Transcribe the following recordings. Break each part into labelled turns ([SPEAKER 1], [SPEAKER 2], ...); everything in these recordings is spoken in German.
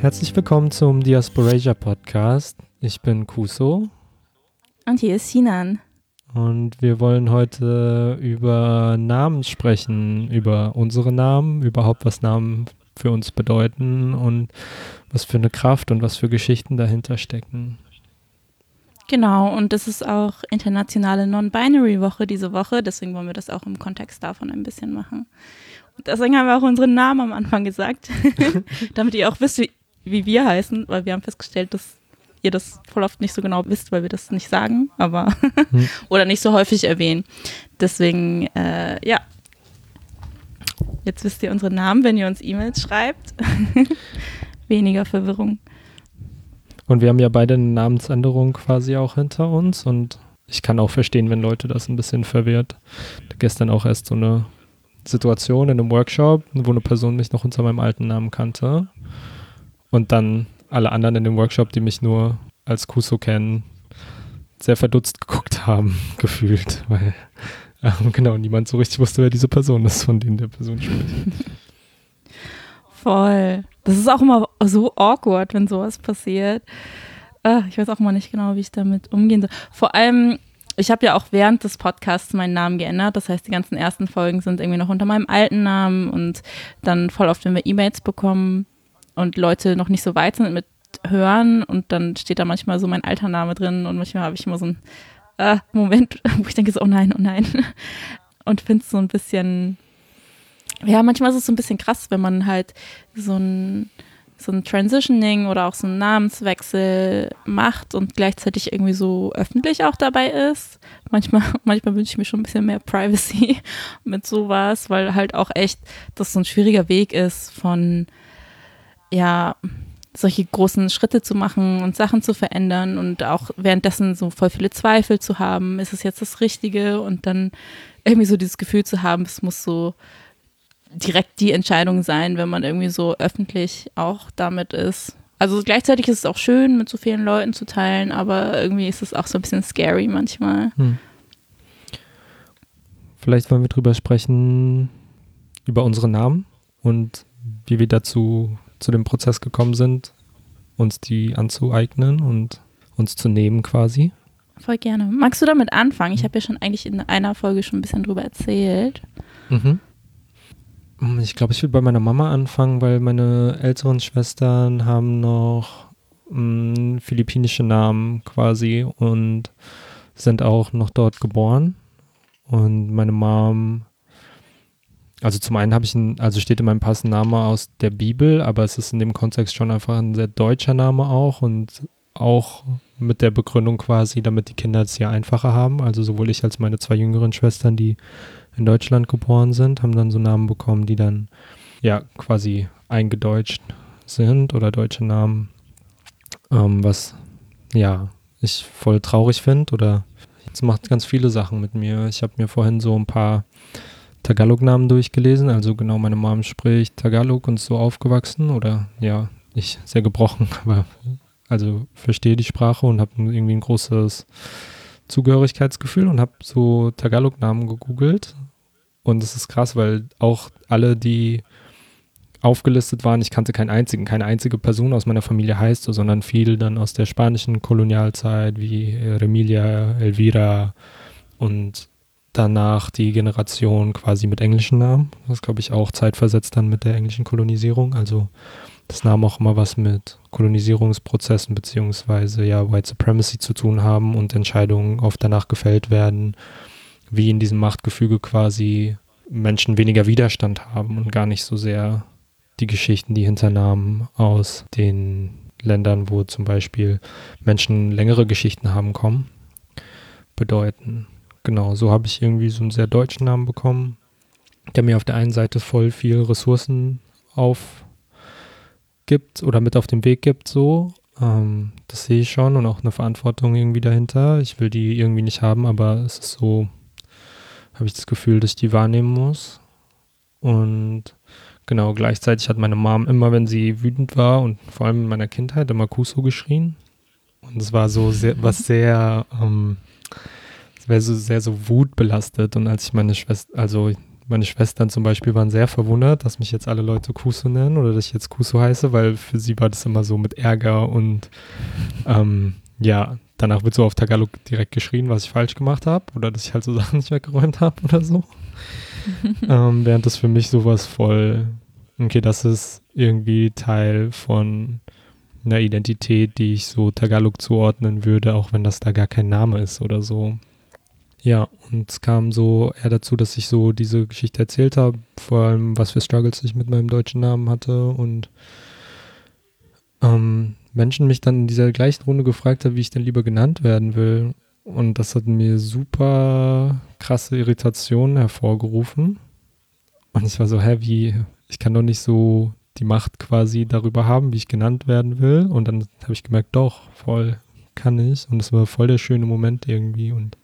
[SPEAKER 1] Herzlich willkommen zum Diasporasia Podcast. Ich bin Kuso.
[SPEAKER 2] Und hier ist Sinan.
[SPEAKER 1] Und wir wollen heute über Namen sprechen, über unsere Namen, überhaupt was Namen für uns bedeuten und was für eine Kraft und was für Geschichten dahinter stecken.
[SPEAKER 2] Genau, und das ist auch internationale Non-Binary-Woche diese Woche, deswegen wollen wir das auch im Kontext davon ein bisschen machen. Und deswegen haben wir auch unseren Namen am Anfang gesagt, damit ihr auch wisst, wie, wie wir heißen, weil wir haben festgestellt, dass ihr das voll oft nicht so genau wisst, weil wir das nicht sagen, aber hm. oder nicht so häufig erwähnen. Deswegen, äh, ja. Jetzt wisst ihr unsere Namen, wenn ihr uns E-Mails schreibt. Weniger Verwirrung.
[SPEAKER 1] Und wir haben ja beide eine Namensänderung quasi auch hinter uns und ich kann auch verstehen, wenn Leute das ein bisschen verwirrt. Gestern auch erst so eine Situation in einem Workshop, wo eine Person mich noch unter meinem alten Namen kannte und dann alle anderen in dem Workshop, die mich nur als Kuso kennen, sehr verdutzt geguckt haben, gefühlt, weil ähm, genau niemand so richtig wusste, wer diese Person ist, von denen der Person spricht.
[SPEAKER 2] Voll. Das ist auch immer so awkward, wenn sowas passiert. Äh, ich weiß auch mal nicht genau, wie ich damit umgehen soll. Vor allem, ich habe ja auch während des Podcasts meinen Namen geändert. Das heißt, die ganzen ersten Folgen sind irgendwie noch unter meinem alten Namen und dann voll oft, wenn wir E-Mails bekommen, und Leute noch nicht so weit sind mit Hören und dann steht da manchmal so mein alter Name drin und manchmal habe ich immer so einen äh, Moment, wo ich denke so, oh nein, oh nein. Und finde es so ein bisschen, ja, manchmal ist es so ein bisschen krass, wenn man halt so ein, so ein Transitioning oder auch so einen Namenswechsel macht und gleichzeitig irgendwie so öffentlich auch dabei ist. Manchmal, manchmal wünsche ich mir schon ein bisschen mehr Privacy mit sowas, weil halt auch echt das so ein schwieriger Weg ist von ja, solche großen Schritte zu machen und Sachen zu verändern und auch währenddessen so voll viele Zweifel zu haben, ist es jetzt das Richtige und dann irgendwie so dieses Gefühl zu haben, es muss so direkt die Entscheidung sein, wenn man irgendwie so öffentlich auch damit ist. Also gleichzeitig ist es auch schön, mit so vielen Leuten zu teilen, aber irgendwie ist es auch so ein bisschen scary manchmal. Hm.
[SPEAKER 1] Vielleicht wollen wir drüber sprechen, über unsere Namen und wie wir dazu zu dem Prozess gekommen sind, uns die anzueignen und uns zu nehmen quasi.
[SPEAKER 2] Voll gerne. Magst du damit anfangen? Ich habe ja schon eigentlich in einer Folge schon ein bisschen drüber erzählt. Mhm.
[SPEAKER 1] Ich glaube, ich will bei meiner Mama anfangen, weil meine älteren Schwestern haben noch mh, mm, philippinische Namen quasi und sind auch noch dort geboren. Und meine Mom also zum einen habe ich ein, also steht in meinem Pass ein Name aus der Bibel, aber es ist in dem Kontext schon einfach ein sehr deutscher Name auch und auch mit der Begründung quasi, damit die Kinder es hier einfacher haben. Also sowohl ich als meine zwei jüngeren Schwestern, die in Deutschland geboren sind, haben dann so Namen bekommen, die dann ja quasi eingedeutscht sind oder deutsche Namen, ähm, was ja ich voll traurig finde oder es macht ganz viele Sachen mit mir. Ich habe mir vorhin so ein paar Tagalog-Namen durchgelesen. Also genau, meine Mom spricht Tagalog und so aufgewachsen oder ja, ich sehr gebrochen, aber also verstehe die Sprache und habe irgendwie ein großes Zugehörigkeitsgefühl und habe so Tagalog-Namen gegoogelt. Und es ist krass, weil auch alle, die aufgelistet waren, ich kannte keinen einzigen, keine einzige Person aus meiner Familie heißt so, sondern viel dann aus der spanischen Kolonialzeit wie Remilia, Elvira und danach die Generation quasi mit englischen Namen. Das glaube ich auch zeitversetzt dann mit der englischen Kolonisierung. Also das nahm auch immer was mit Kolonisierungsprozessen beziehungsweise ja White Supremacy zu tun haben und Entscheidungen oft danach gefällt werden, wie in diesem Machtgefüge quasi Menschen weniger Widerstand haben und gar nicht so sehr die Geschichten, die hinter Namen aus den Ländern, wo zum Beispiel Menschen längere Geschichten haben, kommen, bedeuten genau, so habe ich irgendwie so einen sehr deutschen Namen bekommen, der mir auf der einen Seite voll viel Ressourcen aufgibt oder mit auf den Weg gibt, so. Ähm, das sehe ich schon und auch eine Verantwortung irgendwie dahinter. Ich will die irgendwie nicht haben, aber es ist so, habe ich das Gefühl, dass ich die wahrnehmen muss. Und genau, gleichzeitig hat meine Mom immer, wenn sie wütend war und vor allem in meiner Kindheit immer Kuso geschrien. Und es war so sehr, was sehr, ähm, wäre so sehr so wutbelastet und als ich meine Schwester, also meine Schwestern zum Beispiel waren sehr verwundert, dass mich jetzt alle Leute Kuso nennen oder dass ich jetzt Kuso heiße, weil für sie war das immer so mit Ärger und ähm, ja, danach wird so auf Tagalog direkt geschrien, was ich falsch gemacht habe oder dass ich halt so Sachen nicht weggeräumt habe oder so. ähm, während das für mich sowas voll, okay, das ist irgendwie Teil von einer Identität, die ich so Tagalog zuordnen würde, auch wenn das da gar kein Name ist oder so. Ja, und es kam so eher dazu, dass ich so diese Geschichte erzählt habe, vor allem was für Struggles ich mit meinem deutschen Namen hatte und ähm, Menschen mich dann in dieser gleichen Runde gefragt haben, wie ich denn lieber genannt werden will. Und das hat mir super krasse Irritationen hervorgerufen. Und ich war so, hä, wie, ich kann doch nicht so die Macht quasi darüber haben, wie ich genannt werden will. Und dann habe ich gemerkt, doch, voll kann ich. Und es war voll der schöne Moment irgendwie. Und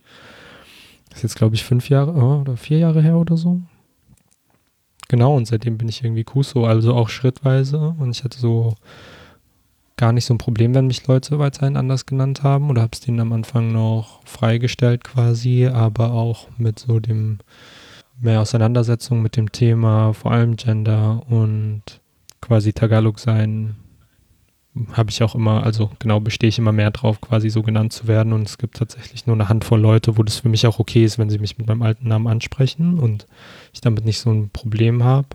[SPEAKER 1] ist jetzt, glaube ich, fünf Jahre oh, oder vier Jahre her oder so. Genau, und seitdem bin ich irgendwie Kuso, also auch schrittweise. Und ich hatte so gar nicht so ein Problem, wenn mich Leute weiterhin anders genannt haben oder habe es denen am Anfang noch freigestellt quasi, aber auch mit so dem mehr Auseinandersetzung mit dem Thema, vor allem Gender und quasi Tagalog sein habe ich auch immer, also genau bestehe ich immer mehr drauf, quasi so genannt zu werden. Und es gibt tatsächlich nur eine Handvoll Leute, wo das für mich auch okay ist, wenn sie mich mit meinem alten Namen ansprechen und ich damit nicht so ein Problem habe.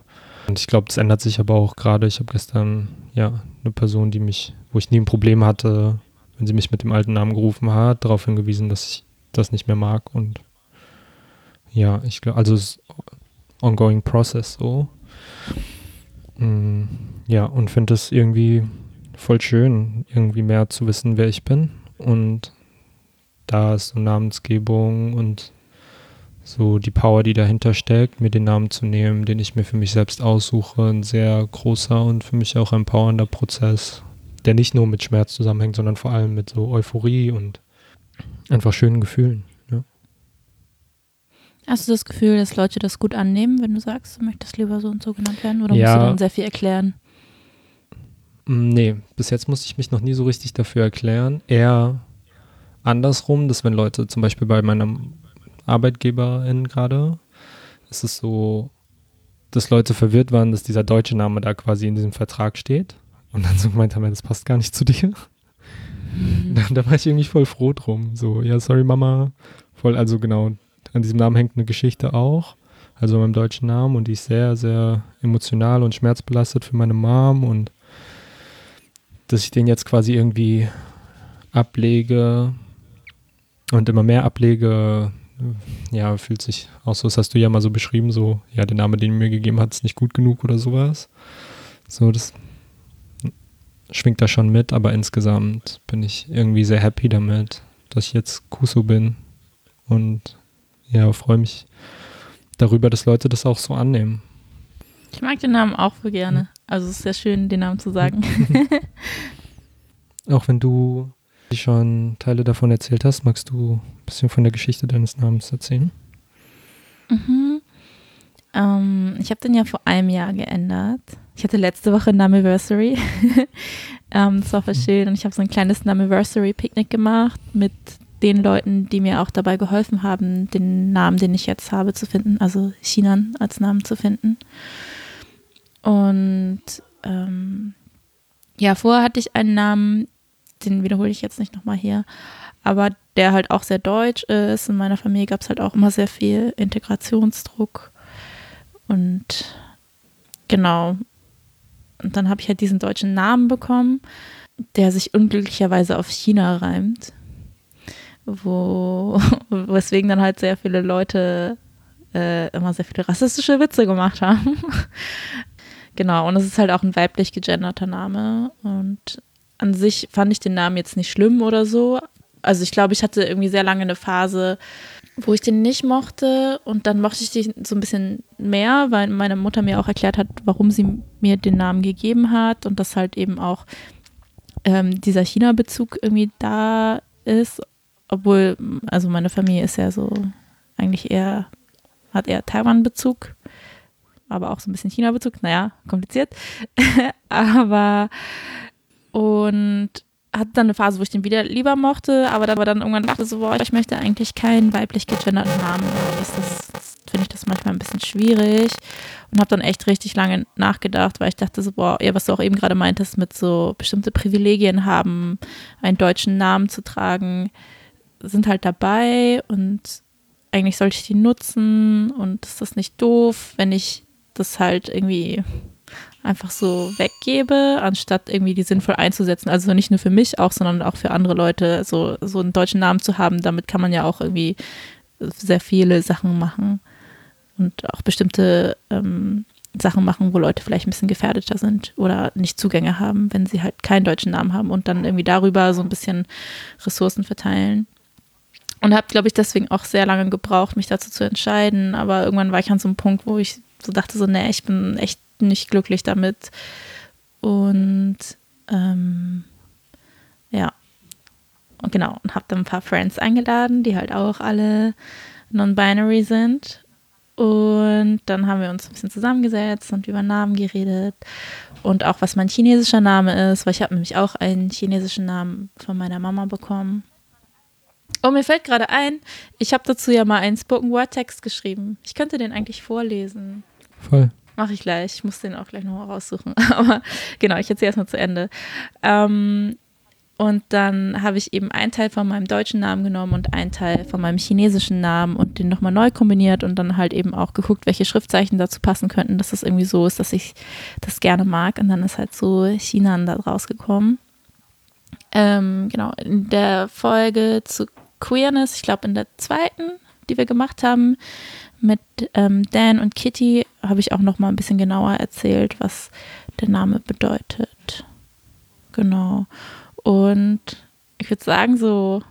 [SPEAKER 1] Und ich glaube, das ändert sich aber auch gerade. Ich habe gestern ja eine Person, die mich, wo ich nie ein Problem hatte, wenn sie mich mit dem alten Namen gerufen hat, darauf hingewiesen, dass ich das nicht mehr mag. Und ja, ich glaube, also es ist ongoing process so. Mm, ja, und finde es irgendwie voll schön, irgendwie mehr zu wissen, wer ich bin. Und da ist so Namensgebung und so die Power, die dahinter steckt, mir den Namen zu nehmen, den ich mir für mich selbst aussuche, ein sehr großer und für mich auch empowernder Prozess, der nicht nur mit Schmerz zusammenhängt, sondern vor allem mit so Euphorie und einfach schönen Gefühlen. Ja.
[SPEAKER 2] Hast du das Gefühl, dass Leute das gut annehmen, wenn du sagst, du möchtest lieber so und so genannt werden? Oder
[SPEAKER 1] ja.
[SPEAKER 2] musst du dann sehr viel erklären?
[SPEAKER 1] Mm, nee, bis jetzt musste ich mich noch nie so richtig dafür erklären. Eher andersrum, dass wenn Leute zum Beispiel bei meinem Arbeitgeberin gerade, ist es so, dass Leute verwirrt waren, dass dieser deutsche Name da quasi in diesem Vertrag steht. Und dann so gemeint haben, das passt gar nicht zu dir. Mhm. Da, da, war ich irgendwie voll froh drum. So, ja, sorry Mama. Voll, also genau, an diesem Namen hängt eine Geschichte auch. Also meinem deutschen Namen und die ist sehr, sehr emotional und schmerzbelastet für meine Mom und dass ich den jetzt quasi irgendwie ablege und immer mehr ablege, ja, fühlt sich auch so, das hast du ja mal so beschrieben, so, ja, der Name, den du mir gegeben hat, ist nicht gut genug oder sowas. So, das schwingt da schon mit, aber insgesamt bin ich irgendwie sehr happy damit, dass ich jetzt Kuso bin und ja, freue mich darüber, dass Leute das auch so annehmen.
[SPEAKER 2] Ich mag den Namen auch so gerne. Also es ist sehr schön, den Namen zu sagen.
[SPEAKER 1] auch wenn du schon Teile davon erzählt hast, magst du ein bisschen von der Geschichte deines Namens erzählen?
[SPEAKER 2] Mhm. Ähm, ich habe den ja vor einem Jahr geändert. Ich hatte letzte Woche ein Namiversary. ähm, das war voll hm. schön und ich habe so ein kleines Namiversary-Picknick gemacht mit den Leuten, die mir auch dabei geholfen haben, den Namen, den ich jetzt habe, zu finden, also Chinan als Namen zu finden. Und ähm, ja, vorher hatte ich einen Namen, den wiederhole ich jetzt nicht nochmal hier, aber der halt auch sehr deutsch ist. In meiner Familie gab es halt auch immer sehr viel Integrationsdruck. Und genau. Und dann habe ich halt diesen deutschen Namen bekommen, der sich unglücklicherweise auf China reimt. Wo, weswegen dann halt sehr viele Leute äh, immer sehr viele rassistische Witze gemacht haben. Genau, und es ist halt auch ein weiblich gegenderter Name. Und an sich fand ich den Namen jetzt nicht schlimm oder so. Also ich glaube, ich hatte irgendwie sehr lange eine Phase, wo ich den nicht mochte und dann mochte ich den so ein bisschen mehr, weil meine Mutter mir auch erklärt hat, warum sie mir den Namen gegeben hat und dass halt eben auch ähm, dieser China-Bezug irgendwie da ist, obwohl, also meine Familie ist ja so eigentlich eher, hat eher Taiwan-Bezug aber auch so ein bisschen China-Bezug. Naja, kompliziert. aber und hatte dann eine Phase, wo ich den wieder lieber mochte, aber dann, aber dann irgendwann dachte so, boah, ich möchte eigentlich keinen weiblich gegenderten Namen. Das, das finde ich das manchmal ein bisschen schwierig und habe dann echt richtig lange nachgedacht, weil ich dachte so, boah, ja, was du auch eben gerade meintest, mit so bestimmte Privilegien haben, einen deutschen Namen zu tragen, sind halt dabei und eigentlich sollte ich die nutzen und ist das nicht doof, wenn ich das halt irgendwie einfach so weggebe, anstatt irgendwie die sinnvoll einzusetzen. Also nicht nur für mich auch, sondern auch für andere Leute, so, so einen deutschen Namen zu haben. Damit kann man ja auch irgendwie sehr viele Sachen machen und auch bestimmte ähm, Sachen machen, wo Leute vielleicht ein bisschen gefährdeter sind oder nicht Zugänge haben, wenn sie halt keinen deutschen Namen haben und dann irgendwie darüber so ein bisschen Ressourcen verteilen. Und habe, glaube ich, deswegen auch sehr lange gebraucht, mich dazu zu entscheiden. Aber irgendwann war ich an so einem Punkt, wo ich so dachte, so, nee, ich bin echt nicht glücklich damit. Und ähm, ja, und genau, und habe dann ein paar Friends eingeladen, die halt auch alle non-binary sind. Und dann haben wir uns ein bisschen zusammengesetzt und über Namen geredet und auch was mein chinesischer Name ist, weil ich habe nämlich auch einen chinesischen Namen von meiner Mama bekommen. Oh, mir fällt gerade ein, ich habe dazu ja mal einen Spoken Word Text geschrieben. Ich könnte den eigentlich vorlesen.
[SPEAKER 1] Voll.
[SPEAKER 2] Mache ich gleich. Ich muss den auch gleich noch raussuchen. Aber genau, ich erzähle erstmal zu Ende. Ähm, und dann habe ich eben einen Teil von meinem deutschen Namen genommen und einen Teil von meinem chinesischen Namen und den nochmal neu kombiniert und dann halt eben auch geguckt, welche Schriftzeichen dazu passen könnten, dass das irgendwie so ist, dass ich das gerne mag. Und dann ist halt so China da rausgekommen. Ähm, genau, in der Folge zu Queerness, ich glaube in der zweiten, die wir gemacht haben, mit ähm, Dan und Kitty habe ich auch noch mal ein bisschen genauer erzählt, was der Name bedeutet. Genau. Und ich würde sagen, so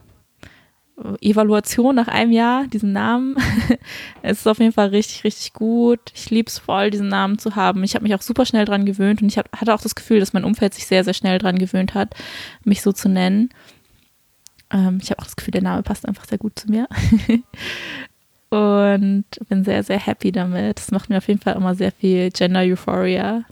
[SPEAKER 2] Evaluation nach einem Jahr, diesen Namen. es ist auf jeden Fall richtig, richtig gut. Ich liebe es voll, diesen Namen zu haben. Ich habe mich auch super schnell dran gewöhnt und ich hab, hatte auch das Gefühl, dass mein Umfeld sich sehr, sehr schnell dran gewöhnt hat, mich so zu nennen. Ähm, ich habe auch das Gefühl, der Name passt einfach sehr gut zu mir. und bin sehr, sehr happy damit. Das macht mir auf jeden Fall immer sehr viel Gender Euphoria.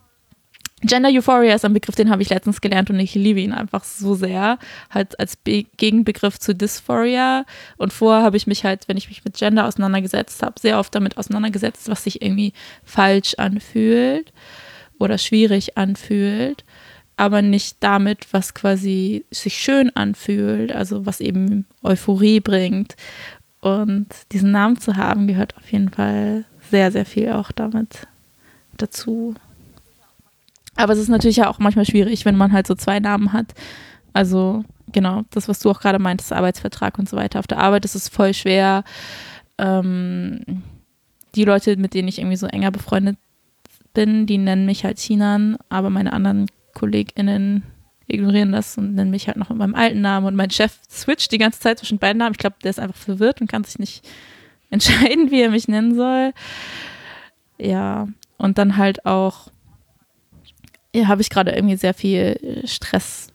[SPEAKER 2] Gender Euphoria ist ein Begriff, den habe ich letztens gelernt und ich liebe ihn einfach so sehr. Halt als Be Gegenbegriff zu Dysphoria. Und vorher habe ich mich halt, wenn ich mich mit Gender auseinandergesetzt habe, sehr oft damit auseinandergesetzt, was sich irgendwie falsch anfühlt oder schwierig anfühlt aber nicht damit, was quasi sich schön anfühlt, also was eben Euphorie bringt. Und diesen Namen zu haben, gehört auf jeden Fall sehr, sehr viel auch damit dazu. Aber es ist natürlich ja auch manchmal schwierig, wenn man halt so zwei Namen hat. Also genau, das, was du auch gerade meintest, Arbeitsvertrag und so weiter. Auf der Arbeit ist es voll schwer. Ähm, die Leute, mit denen ich irgendwie so enger befreundet bin, die nennen mich halt Chinan, aber meine anderen KollegInnen ignorieren das und nennen mich halt noch mit meinem alten Namen. Und mein Chef switcht die ganze Zeit zwischen beiden Namen. Ich glaube, der ist einfach verwirrt und kann sich nicht entscheiden, wie er mich nennen soll. Ja, und dann halt auch, ja, habe ich gerade irgendwie sehr viel Stress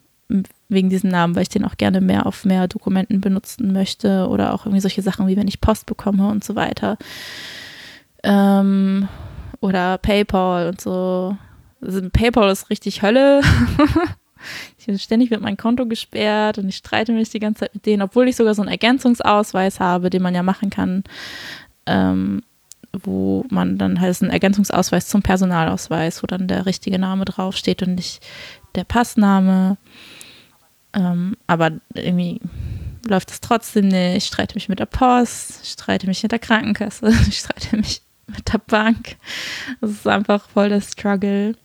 [SPEAKER 2] wegen diesem Namen, weil ich den auch gerne mehr auf mehr Dokumenten benutzen möchte oder auch irgendwie solche Sachen wie wenn ich Post bekomme und so weiter. Ähm, oder PayPal und so. Also PayPal ist richtig Hölle. ich bin ständig mit meinem Konto gesperrt und ich streite mich die ganze Zeit mit denen, obwohl ich sogar so einen Ergänzungsausweis habe, den man ja machen kann, ähm, wo man dann halt einen Ergänzungsausweis zum Personalausweis, wo dann der richtige Name draufsteht und nicht der Passname. Ähm, aber irgendwie läuft es trotzdem nicht. Ich streite mich mit der Post, ich streite mich mit der Krankenkasse, ich streite mich mit der Bank. Das ist einfach voll der Struggle.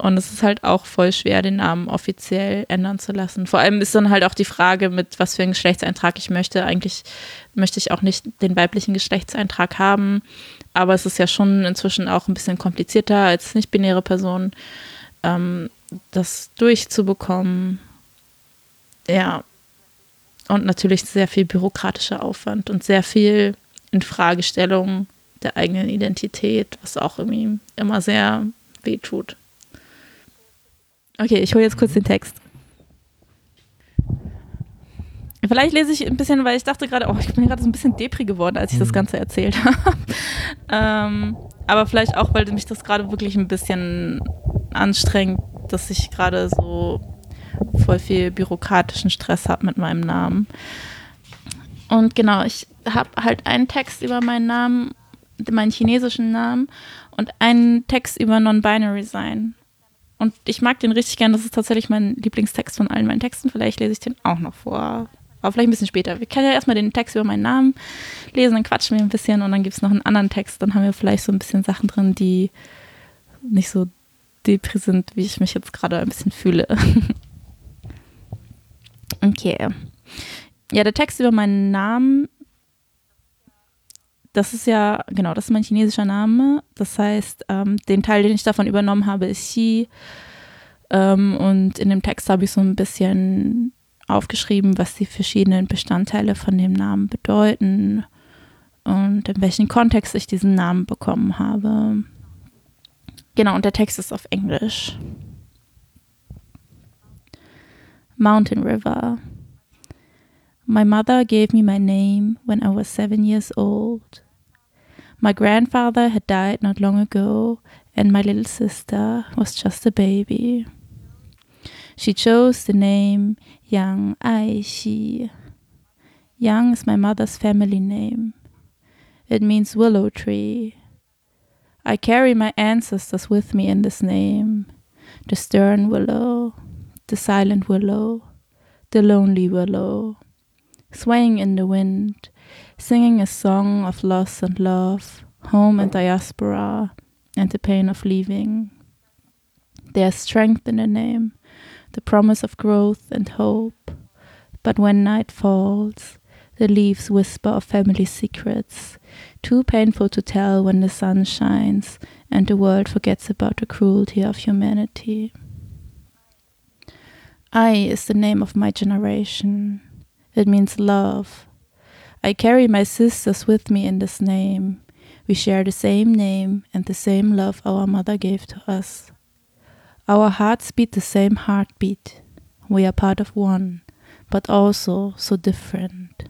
[SPEAKER 2] Und es ist halt auch voll schwer, den Namen offiziell ändern zu lassen. Vor allem ist dann halt auch die Frage, mit was für einen Geschlechtseintrag ich möchte. Eigentlich möchte ich auch nicht den weiblichen Geschlechtseintrag haben. Aber es ist ja schon inzwischen auch ein bisschen komplizierter als nicht-binäre Person, ähm, das durchzubekommen. Ja. Und natürlich sehr viel bürokratischer Aufwand und sehr viel Infragestellung der eigenen Identität, was auch irgendwie immer sehr wehtut. Okay, ich hole jetzt kurz den Text. Vielleicht lese ich ein bisschen, weil ich dachte gerade, oh, ich bin gerade so ein bisschen depri geworden, als ich das mhm. Ganze erzählt habe. ähm, aber vielleicht auch, weil mich das gerade wirklich ein bisschen anstrengt, dass ich gerade so voll viel bürokratischen Stress habe mit meinem Namen. Und genau, ich habe halt einen Text über meinen Namen meinen chinesischen Namen und einen Text über Non-Binary sein. Und ich mag den richtig gern. Das ist tatsächlich mein Lieblingstext von allen meinen Texten. Vielleicht lese ich den auch noch vor. Aber vielleicht ein bisschen später. Wir können ja erstmal den Text über meinen Namen lesen, dann quatschen wir ein bisschen und dann gibt es noch einen anderen Text. Dann haben wir vielleicht so ein bisschen Sachen drin, die nicht so depri sind, wie ich mich jetzt gerade ein bisschen fühle. okay. Ja, der Text über meinen Namen, das ist ja, genau, das ist mein chinesischer Name. Das heißt, ähm, den Teil, den ich davon übernommen habe, ist Xi. Ähm, und in dem Text habe ich so ein bisschen aufgeschrieben, was die verschiedenen Bestandteile von dem Namen bedeuten und in welchem Kontext ich diesen Namen bekommen habe. Genau, und der Text ist auf Englisch. Mountain River. My mother gave me my name when I was seven years old. My grandfather had died not long ago, and my little sister was just a baby. She chose the name Yang Ai Yang is my mother's family name. It means willow tree. I carry my ancestors with me in this name the stern willow, the silent willow, the lonely willow, swaying in the wind, singing a song of loss and love, home and diaspora, and the pain of leaving. There's strength in the name, the promise of growth and hope. But when night falls, the leaves whisper of family secrets, too painful to tell when the sun shines and the world forgets about the cruelty of humanity. I is the name of my generation. It means love. I carry my sisters with me in this name. We share the same name and the same love our mother gave to us. Our hearts beat the same heartbeat. We are part of one, but also so different.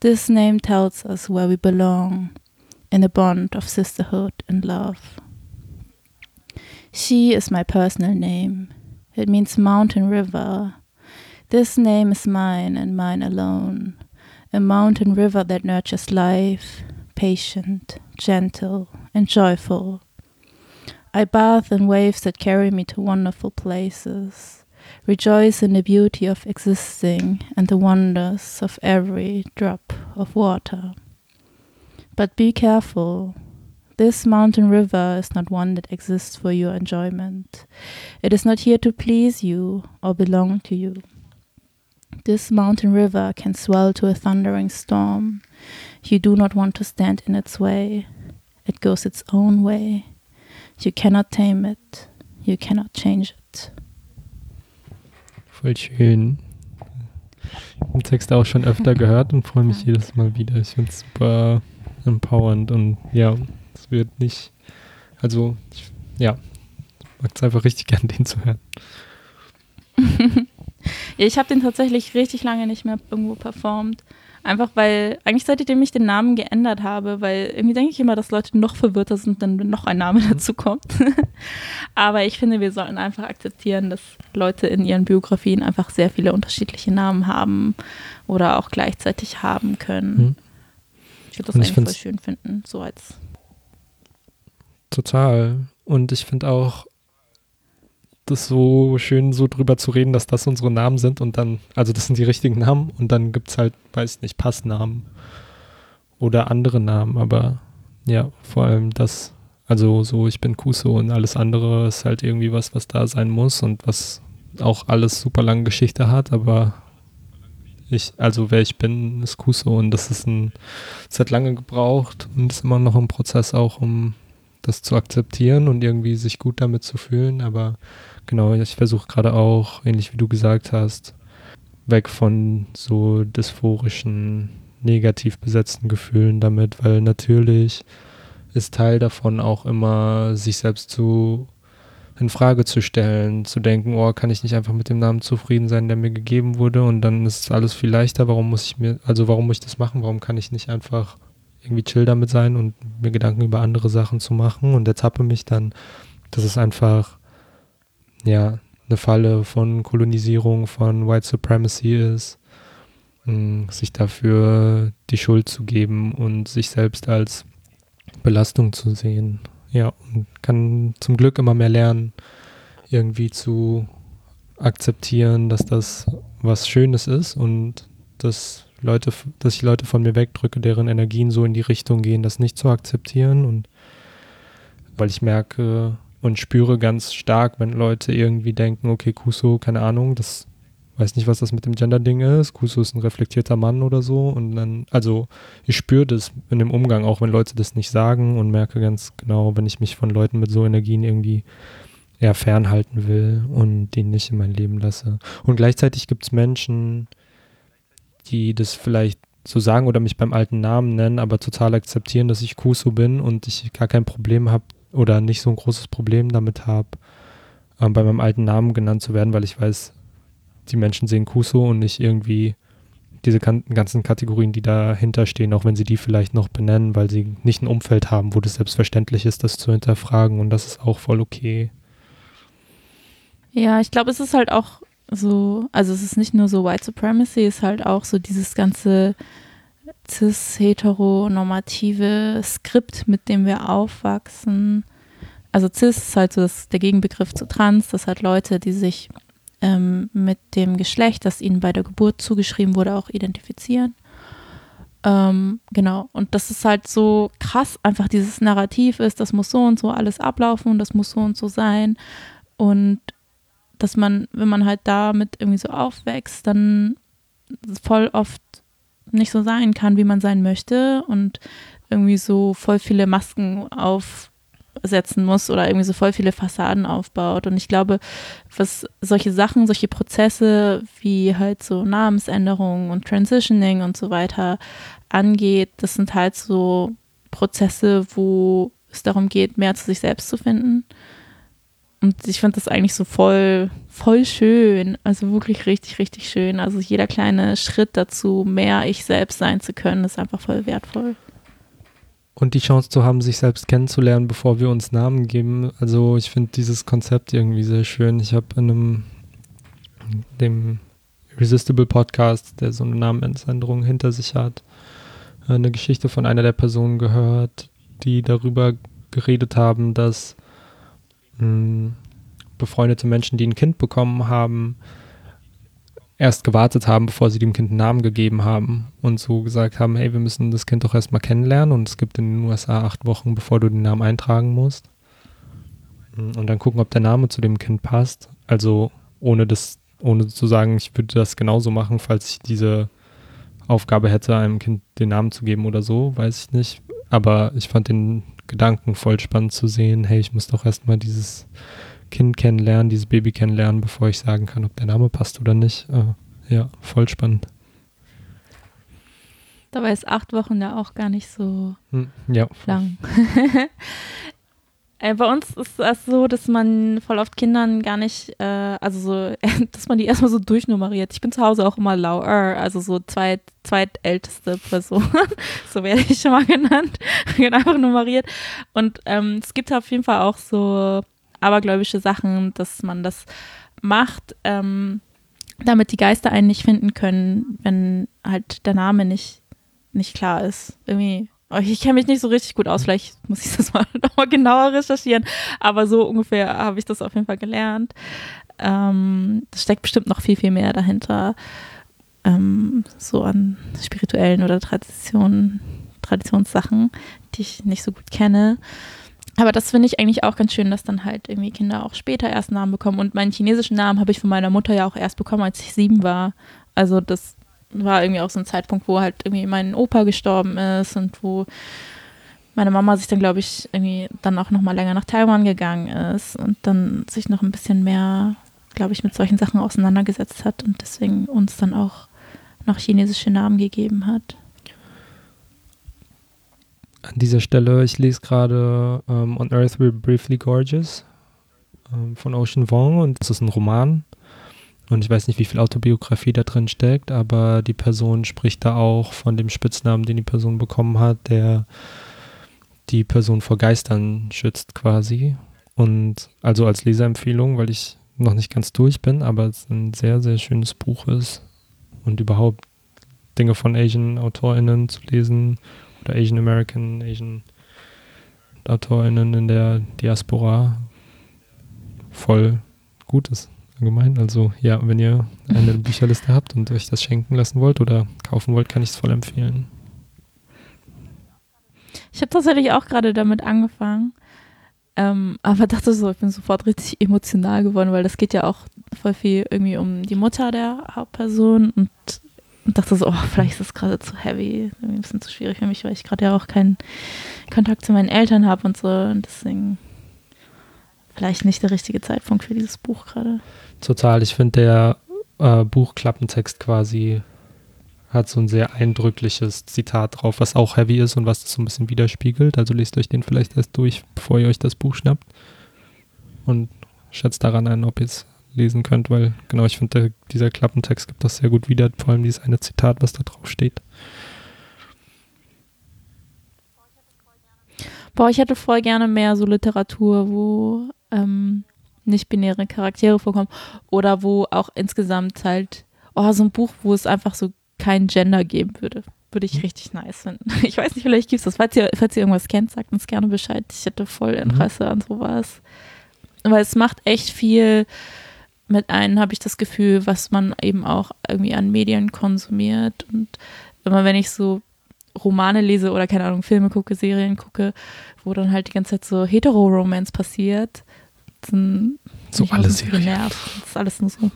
[SPEAKER 2] This name tells us where we belong, in a bond of sisterhood and love. She is my personal name. It means mountain river. This name is mine and mine alone. A mountain river that nurtures life, patient, gentle, and joyful, I bathe in waves that carry me to wonderful places, rejoice in the beauty of existing and the wonders of every drop of water. But be careful. This mountain river is not one that exists for your enjoyment. It is not here to please you or belong to you. This mountain river can swell to a thundering storm. You do not want to stand in its way. It goes its own way. You cannot tame it. You cannot change it.
[SPEAKER 1] Voll schön. Ich habe den Text auch schon öfter gehört und freue mich jedes Mal wieder. Ich finde es super empowernd und ja, es wird nicht, also ich, ja, mag es einfach richtig gern, den zu hören.
[SPEAKER 2] ja, ich habe den tatsächlich richtig lange nicht mehr irgendwo performt. Einfach weil, eigentlich seitdem ich den Namen geändert habe, weil irgendwie denke ich immer, dass Leute noch verwirrter sind, wenn noch ein Name dazu kommt. Aber ich finde, wir sollten einfach akzeptieren, dass Leute in ihren Biografien einfach sehr viele unterschiedliche Namen haben oder auch gleichzeitig haben können. Hm. Ich würde das eigentlich voll schön finden, so als.
[SPEAKER 1] Total. Und ich finde auch, das so schön, so drüber zu reden, dass das unsere Namen sind und dann, also das sind die richtigen Namen und dann gibt es halt, weiß nicht, Passnamen oder andere Namen, aber ja, vor allem das, also so, ich bin Kuso und alles andere ist halt irgendwie was, was da sein muss und was auch alles super lange Geschichte hat, aber ich, also wer ich bin, ist Kuso und das ist ein, es hat lange gebraucht und ist immer noch ein Prozess auch, um das zu akzeptieren und irgendwie sich gut damit zu fühlen, aber Genau, ich versuche gerade auch, ähnlich wie du gesagt hast, weg von so dysphorischen, negativ besetzten Gefühlen damit, weil natürlich ist Teil davon auch immer, sich selbst zu in Frage zu stellen, zu denken, oh, kann ich nicht einfach mit dem Namen zufrieden sein, der mir gegeben wurde? Und dann ist alles viel leichter, warum muss ich mir, also warum muss ich das machen, warum kann ich nicht einfach irgendwie chill damit sein und mir Gedanken über andere Sachen zu machen? Und ertappe mich dann, dass es einfach ja, eine Falle von Kolonisierung, von White Supremacy ist, sich dafür die Schuld zu geben und sich selbst als Belastung zu sehen. Ja, und kann zum Glück immer mehr lernen, irgendwie zu akzeptieren, dass das was Schönes ist und dass Leute, dass ich Leute von mir wegdrücke, deren Energien so in die Richtung gehen, das nicht zu akzeptieren. Und weil ich merke und spüre ganz stark, wenn Leute irgendwie denken, okay, Kuso, keine Ahnung, das weiß nicht, was das mit dem Gender-Ding ist. Kuso ist ein reflektierter Mann oder so. Und dann, also ich spüre das in dem Umgang, auch wenn Leute das nicht sagen und merke ganz genau, wenn ich mich von Leuten mit so Energien irgendwie eher fernhalten will und die nicht in mein Leben lasse. Und gleichzeitig gibt es Menschen, die das vielleicht so sagen oder mich beim alten Namen nennen, aber total akzeptieren, dass ich Kuso bin und ich gar kein Problem habe oder nicht so ein großes Problem damit habe, ähm, bei meinem alten Namen genannt zu werden, weil ich weiß, die Menschen sehen Kuso und nicht irgendwie diese ganzen Kategorien, die dahinter stehen, auch wenn sie die vielleicht noch benennen, weil sie nicht ein Umfeld haben, wo das selbstverständlich ist, das zu hinterfragen und das ist auch voll okay.
[SPEAKER 2] Ja, ich glaube, es ist halt auch so, also es ist nicht nur so White Supremacy, es ist halt auch so dieses ganze cis-heteronormative Skript, mit dem wir aufwachsen. Also cis ist halt so das, der Gegenbegriff zu trans, das hat Leute, die sich ähm, mit dem Geschlecht, das ihnen bei der Geburt zugeschrieben wurde, auch identifizieren. Ähm, genau, und das ist halt so krass, einfach dieses Narrativ ist, das muss so und so alles ablaufen, das muss so und so sein. Und dass man, wenn man halt damit irgendwie so aufwächst, dann voll oft nicht so sein kann, wie man sein möchte und irgendwie so voll viele Masken aufsetzen muss oder irgendwie so voll viele Fassaden aufbaut. Und ich glaube, was solche Sachen, solche Prozesse wie halt so Namensänderungen und Transitioning und so weiter angeht, das sind halt so Prozesse, wo es darum geht, mehr zu sich selbst zu finden und ich fand das eigentlich so voll, voll schön. Also wirklich richtig, richtig schön. Also jeder kleine Schritt dazu, mehr ich selbst sein zu können, ist einfach voll wertvoll.
[SPEAKER 1] Und die Chance zu haben, sich selbst kennenzulernen, bevor wir uns Namen geben. Also ich finde dieses Konzept irgendwie sehr schön. Ich habe in einem dem Irresistible Podcast, der so eine Namensänderung hinter sich hat, eine Geschichte von einer der Personen gehört, die darüber geredet haben, dass befreundete Menschen, die ein Kind bekommen haben, erst gewartet haben, bevor sie dem Kind einen Namen gegeben haben und so gesagt haben, hey, wir müssen das Kind doch erstmal kennenlernen und es gibt in den USA acht Wochen, bevor du den Namen eintragen musst. Und dann gucken, ob der Name zu dem Kind passt. Also ohne das, ohne zu sagen, ich würde das genauso machen, falls ich diese Aufgabe hätte, einem Kind den Namen zu geben oder so, weiß ich nicht. Aber ich fand den Gedanken voll spannend zu sehen, hey, ich muss doch erstmal dieses Kind kennenlernen, dieses Baby kennenlernen, bevor ich sagen kann, ob der Name passt oder nicht. Äh, ja, voll spannend.
[SPEAKER 2] Dabei ist acht Wochen ja auch gar nicht so
[SPEAKER 1] hm, ja.
[SPEAKER 2] lang. Äh, bei uns ist es so, dass man voll oft Kindern gar nicht, äh, also so, dass man die erstmal so durchnummeriert. Ich bin zu Hause auch immer Lauer, also so zweit, zweitälteste Person. so werde ich schon mal genannt. einfach nummeriert. Und ähm, es gibt auf jeden Fall auch so abergläubische Sachen, dass man das macht, ähm, damit die Geister einen nicht finden können, wenn halt der Name nicht, nicht klar ist. Irgendwie ich kenne mich nicht so richtig gut aus, vielleicht muss ich das mal nochmal genauer recherchieren, aber so ungefähr habe ich das auf jeden Fall gelernt. Ähm, das steckt bestimmt noch viel, viel mehr dahinter, ähm, so an spirituellen oder Traditionen, Traditionssachen, die ich nicht so gut kenne. Aber das finde ich eigentlich auch ganz schön, dass dann halt irgendwie Kinder auch später erst Namen bekommen. Und meinen chinesischen Namen habe ich von meiner Mutter ja auch erst bekommen, als ich sieben war. Also das war irgendwie auch so ein Zeitpunkt, wo halt irgendwie mein Opa gestorben ist und wo meine Mama sich dann, glaube ich, irgendwie dann auch noch mal länger nach Taiwan gegangen ist und dann sich noch ein bisschen mehr, glaube ich, mit solchen Sachen auseinandergesetzt hat und deswegen uns dann auch noch chinesische Namen gegeben hat.
[SPEAKER 1] An dieser Stelle, ich lese gerade um, On Earth We're Briefly Gorgeous um, ähm, von Ocean Wong und das ist ein Roman und ich weiß nicht, wie viel Autobiografie da drin steckt, aber die Person spricht da auch von dem Spitznamen, den die Person bekommen hat, der die Person vor Geistern schützt quasi. Und also als Leserempfehlung, weil ich noch nicht ganz durch bin, aber es ein sehr, sehr schönes Buch ist. Und überhaupt Dinge von Asian AutorInnen zu lesen oder Asian American, Asian AutorInnen in der Diaspora voll gut ist allgemein. Also ja, wenn ihr eine Bücherliste habt und euch das schenken lassen wollt oder kaufen wollt, kann ich es voll empfehlen.
[SPEAKER 2] Ich habe tatsächlich auch gerade damit angefangen. Ähm, aber dachte so, ich bin sofort richtig emotional geworden, weil das geht ja auch voll viel irgendwie um die Mutter der Hauptperson und, und dachte so, oh, vielleicht ist das gerade zu heavy, irgendwie ein bisschen zu schwierig für mich, weil ich gerade ja auch keinen Kontakt zu meinen Eltern habe und so und deswegen vielleicht nicht der richtige Zeitpunkt für dieses Buch gerade.
[SPEAKER 1] Total, ich finde der äh, Buchklappentext quasi hat so ein sehr eindrückliches Zitat drauf, was auch heavy ist und was das so ein bisschen widerspiegelt. Also lest euch den vielleicht erst durch, bevor ihr euch das Buch schnappt. Und schätzt daran ein, ob ihr es lesen könnt, weil genau, ich finde, dieser Klappentext gibt das sehr gut wieder, vor allem dieses eine Zitat, was da drauf steht.
[SPEAKER 2] Boah, ich hätte voll gerne mehr so Literatur, wo ähm, nicht-binäre Charaktere vorkommen oder wo auch insgesamt halt, oh, so ein Buch, wo es einfach so kein Gender geben würde. Würde ich mhm. richtig nice finden. Ich weiß nicht, vielleicht gibt es das. Falls ihr, falls ihr irgendwas kennt, sagt uns gerne Bescheid. Ich hätte voll mhm. Interesse mhm. an sowas. Weil es macht echt viel mit einem, habe ich das Gefühl, was man eben auch irgendwie an Medien konsumiert. Und immer wenn ich so Romane lese oder keine Ahnung, Filme gucke, Serien gucke, wo dann halt die ganze Zeit so Hetero-Romance passiert, dann
[SPEAKER 1] so alles genervt.
[SPEAKER 2] Das ist alles nur so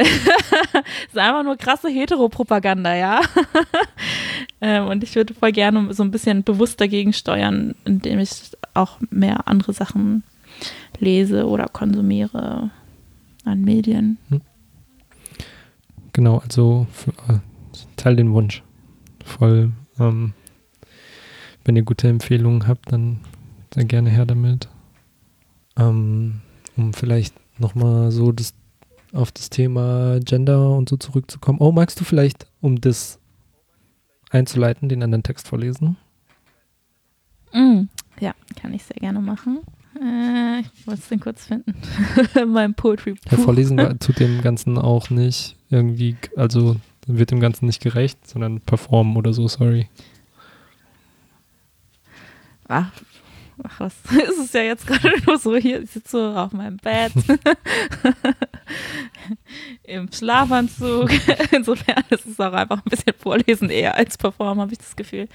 [SPEAKER 2] ist einfach nur krasse Heteropropaganda, ja. ähm, und ich würde voll gerne so ein bisschen bewusst dagegen steuern, indem ich auch mehr andere Sachen lese oder konsumiere an Medien. Hm.
[SPEAKER 1] Genau, also für, äh, teil den Wunsch. Voll. Ähm, wenn ihr gute Empfehlungen habt, dann sehr gerne her damit. Ähm, um vielleicht nochmal so das auf das Thema Gender und so zurückzukommen. Oh, magst du vielleicht, um das einzuleiten, den anderen Text vorlesen?
[SPEAKER 2] Mm, ja, kann ich sehr gerne machen. Äh, ich wollte es den kurz finden. mein Poetry.
[SPEAKER 1] Ja, vorlesen tut dem Ganzen auch nicht irgendwie, also wird dem Ganzen nicht gerecht, sondern performen oder so, sorry.
[SPEAKER 2] Ach, ach was, ist es ja jetzt gerade nur so hier, ich sitze so auf meinem Bett im Schlafanzug. Insofern ist es auch einfach ein bisschen vorlesen eher als performen, habe ich das Gefühl.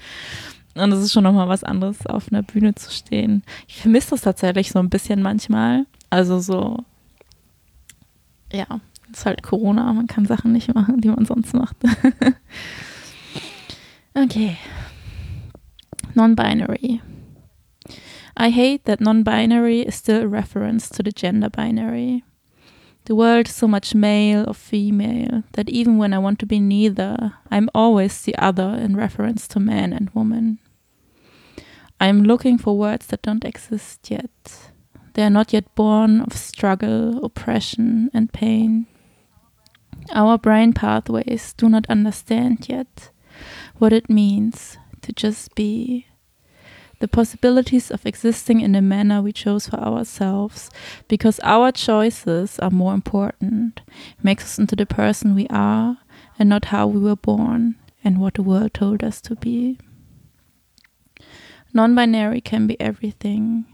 [SPEAKER 2] Und es ist schon nochmal was anderes, auf einer Bühne zu stehen. Ich vermisse das tatsächlich so ein bisschen manchmal. Also so, ja, es ist halt Corona, man kann Sachen nicht machen, die man sonst macht. okay. Non-binary. I hate that non binary is still a reference to the gender binary. The world is so much male or female that even when I want to be neither, I'm always the other in reference to man and woman. I am looking for words that don't exist yet. They are not yet born of struggle, oppression, and pain. Our brain pathways do not understand yet what it means to just be the possibilities of existing in the manner we chose for ourselves, because our choices are more important, makes us into the person we are and not how we were born and what the world told us to be. Non binary can be everything,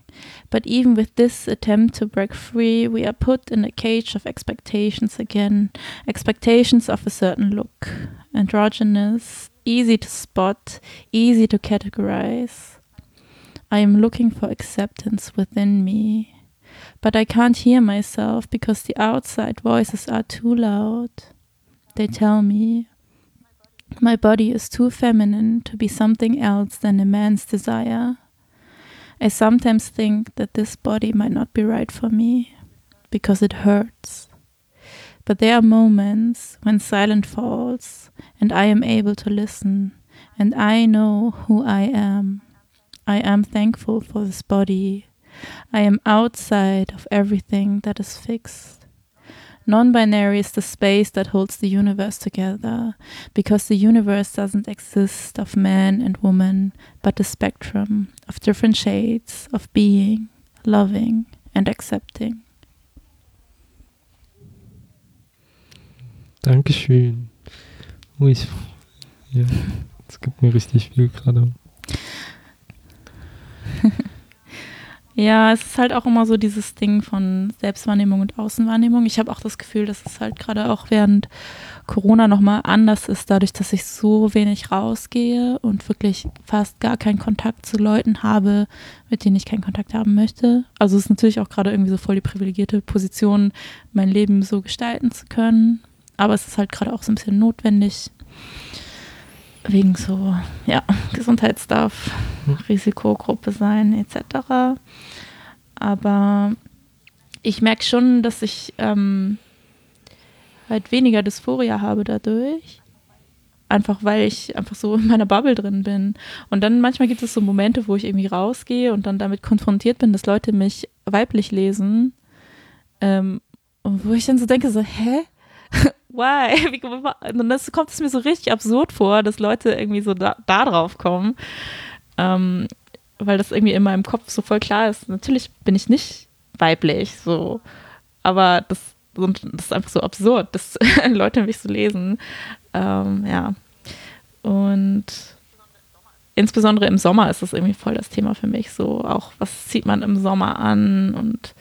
[SPEAKER 2] but even with this attempt to break free, we are put in a cage of expectations again expectations of a certain look, androgynous, easy to spot, easy to categorize. I am looking for acceptance within me. But I can't hear myself because the outside voices are too loud. They tell me my body is too feminine to be something else than a man's desire. I sometimes think that this body might not be right for me because it hurts. But there are moments when silence falls and I am able to listen and I know who I am. I am thankful for this body. I am outside of everything that is fixed. Non binary is the space that holds the universe together, because the universe doesn't exist of man and woman, but a spectrum of different shades of being, loving, and accepting.
[SPEAKER 1] Dankeschön. Oh, ich, ja, es gibt mir richtig viel gerade.
[SPEAKER 2] Ja, es ist halt auch immer so dieses Ding von Selbstwahrnehmung und Außenwahrnehmung. Ich habe auch das Gefühl, dass es halt gerade auch während Corona nochmal anders ist, dadurch, dass ich so wenig rausgehe und wirklich fast gar keinen Kontakt zu Leuten habe, mit denen ich keinen Kontakt haben möchte. Also es ist natürlich auch gerade irgendwie so voll die privilegierte Position, mein Leben so gestalten zu können. Aber es ist halt gerade auch so ein bisschen notwendig. Wegen so, ja, Gesundheitsstuff, hm. Risikogruppe sein, etc. Aber ich merke schon, dass ich ähm, halt weniger Dysphoria habe dadurch. Einfach weil ich einfach so in meiner Bubble drin bin. Und dann manchmal gibt es so Momente, wo ich irgendwie rausgehe und dann damit konfrontiert bin, dass Leute mich weiblich lesen. Ähm, und wo ich dann so denke, so, hä? Why? Und das kommt es mir so richtig absurd vor, dass Leute irgendwie so da, da drauf kommen. Ähm, weil das irgendwie in meinem Kopf so voll klar ist. Natürlich bin ich nicht weiblich, so. Aber das, das ist einfach so absurd, dass Leute mich so lesen. Ähm, ja. Und insbesondere im Sommer ist das irgendwie voll das Thema für mich. So, auch was zieht man im Sommer an und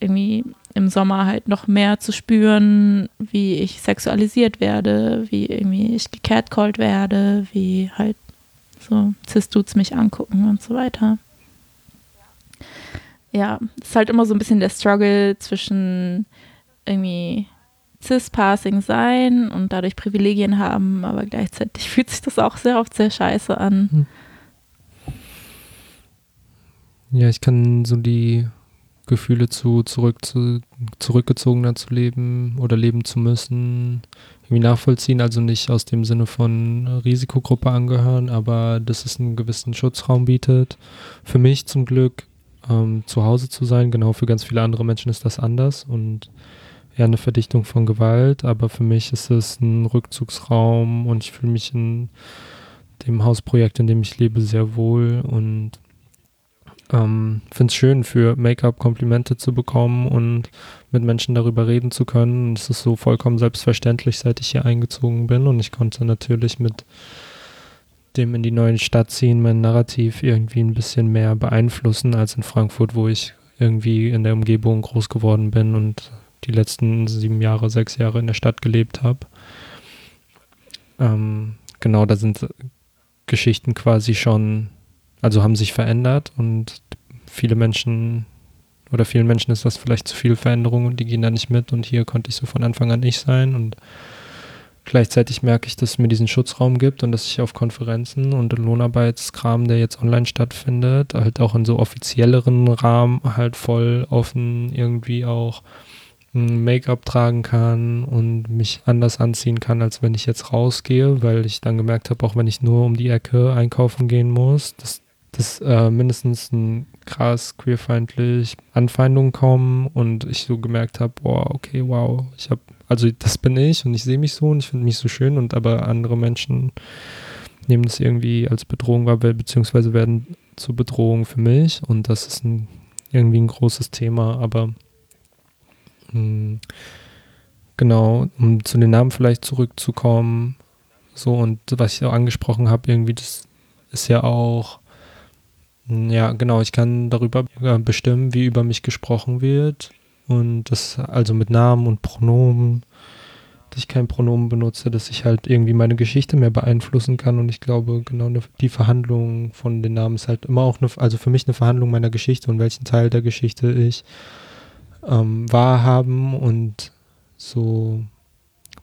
[SPEAKER 2] irgendwie im Sommer halt noch mehr zu spüren, wie ich sexualisiert werde, wie irgendwie ich gecatcalled werde, wie halt so Cis-Dudes mich angucken und so weiter. Ja, ist halt immer so ein bisschen der Struggle zwischen irgendwie Cis-Passing sein und dadurch Privilegien haben, aber gleichzeitig fühlt sich das auch sehr oft sehr scheiße an. Hm.
[SPEAKER 1] Ja, ich kann so die Gefühle zu, zurück zu zurückgezogener zu leben oder leben zu müssen, irgendwie nachvollziehen. Also nicht aus dem Sinne von Risikogruppe angehören, aber dass es einen gewissen Schutzraum bietet. Für mich zum Glück ähm, zu Hause zu sein, genau für ganz viele andere Menschen ist das anders und eher eine Verdichtung von Gewalt, aber für mich ist es ein Rückzugsraum und ich fühle mich in dem Hausprojekt, in dem ich lebe, sehr wohl und ähm, finde es schön, für Make-up Komplimente zu bekommen und mit Menschen darüber reden zu können. Es ist so vollkommen selbstverständlich, seit ich hier eingezogen bin und ich konnte natürlich mit dem in die neue Stadt ziehen, mein Narrativ irgendwie ein bisschen mehr beeinflussen als in Frankfurt, wo ich irgendwie in der Umgebung groß geworden bin und die letzten sieben Jahre, sechs Jahre in der Stadt gelebt habe. Ähm, genau, da sind Geschichten quasi schon also haben sich verändert und viele Menschen oder vielen Menschen ist das vielleicht zu viel Veränderung und die gehen da nicht mit und hier konnte ich so von Anfang an nicht sein und gleichzeitig merke ich, dass es mir diesen Schutzraum gibt und dass ich auf Konferenzen und Lohnarbeitskram, der jetzt online stattfindet, halt auch in so offizielleren Rahmen halt voll offen irgendwie auch Make-up tragen kann und mich anders anziehen kann, als wenn ich jetzt rausgehe, weil ich dann gemerkt habe, auch wenn ich nur um die Ecke einkaufen gehen muss, dass dass äh, mindestens ein krass queerfeindlich Anfeindungen kommen und ich so gemerkt habe, boah, okay, wow, ich habe, also das bin ich und ich sehe mich so und ich finde mich so schön und aber andere Menschen nehmen das irgendwie als Bedrohung wahr, beziehungsweise werden zur Bedrohung für mich und das ist ein, irgendwie ein großes Thema, aber mh, hm, genau, um zu den Namen vielleicht zurückzukommen, so und was ich auch angesprochen habe, irgendwie, das ist ja auch ja, genau. Ich kann darüber bestimmen, wie über mich gesprochen wird. Und das also mit Namen und Pronomen, dass ich kein Pronomen benutze, dass ich halt irgendwie meine Geschichte mehr beeinflussen kann. Und ich glaube, genau die Verhandlung von den Namen ist halt immer auch eine, also für mich eine Verhandlung meiner Geschichte und welchen Teil der Geschichte ich ähm, wahrhaben und so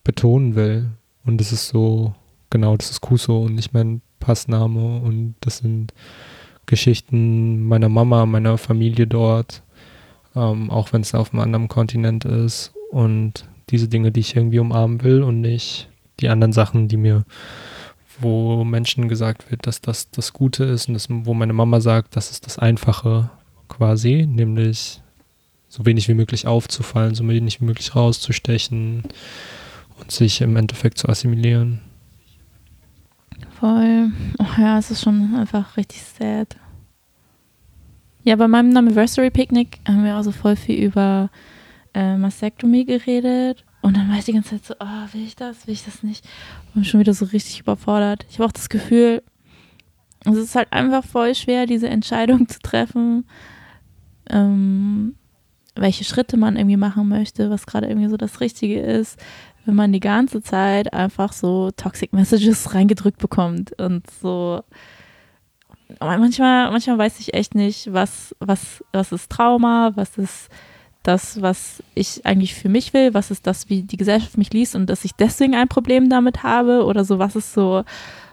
[SPEAKER 1] betonen will. Und das ist so, genau, das ist Kuso und nicht mein Passname. Und das sind Geschichten meiner Mama, meiner Familie dort, ähm, auch wenn es auf einem anderen Kontinent ist und diese Dinge, die ich irgendwie umarmen will und nicht die anderen Sachen, die mir, wo Menschen gesagt wird, dass das das Gute ist und das, wo meine Mama sagt, das ist das Einfache quasi, nämlich so wenig wie möglich aufzufallen, so wenig wie möglich rauszustechen und sich im Endeffekt zu assimilieren.
[SPEAKER 2] Voll. Oh ja, es ist schon einfach richtig sad. Ja, bei meinem Anniversary Picnic haben wir auch so voll viel über äh, Mastektomie geredet. Und dann war ich die ganze Zeit so, oh, will ich das, will ich das nicht? Und schon wieder so richtig überfordert. Ich habe auch das Gefühl, es ist halt einfach voll schwer, diese Entscheidung zu treffen, ähm, welche Schritte man irgendwie machen möchte, was gerade irgendwie so das Richtige ist, wenn man die ganze Zeit einfach so Toxic Messages reingedrückt bekommt und so manchmal, manchmal weiß ich echt nicht, was, was, was ist Trauma, was ist das, was ich eigentlich für mich will, was ist das, wie die Gesellschaft mich liest und dass ich deswegen ein Problem damit habe oder so, was ist so,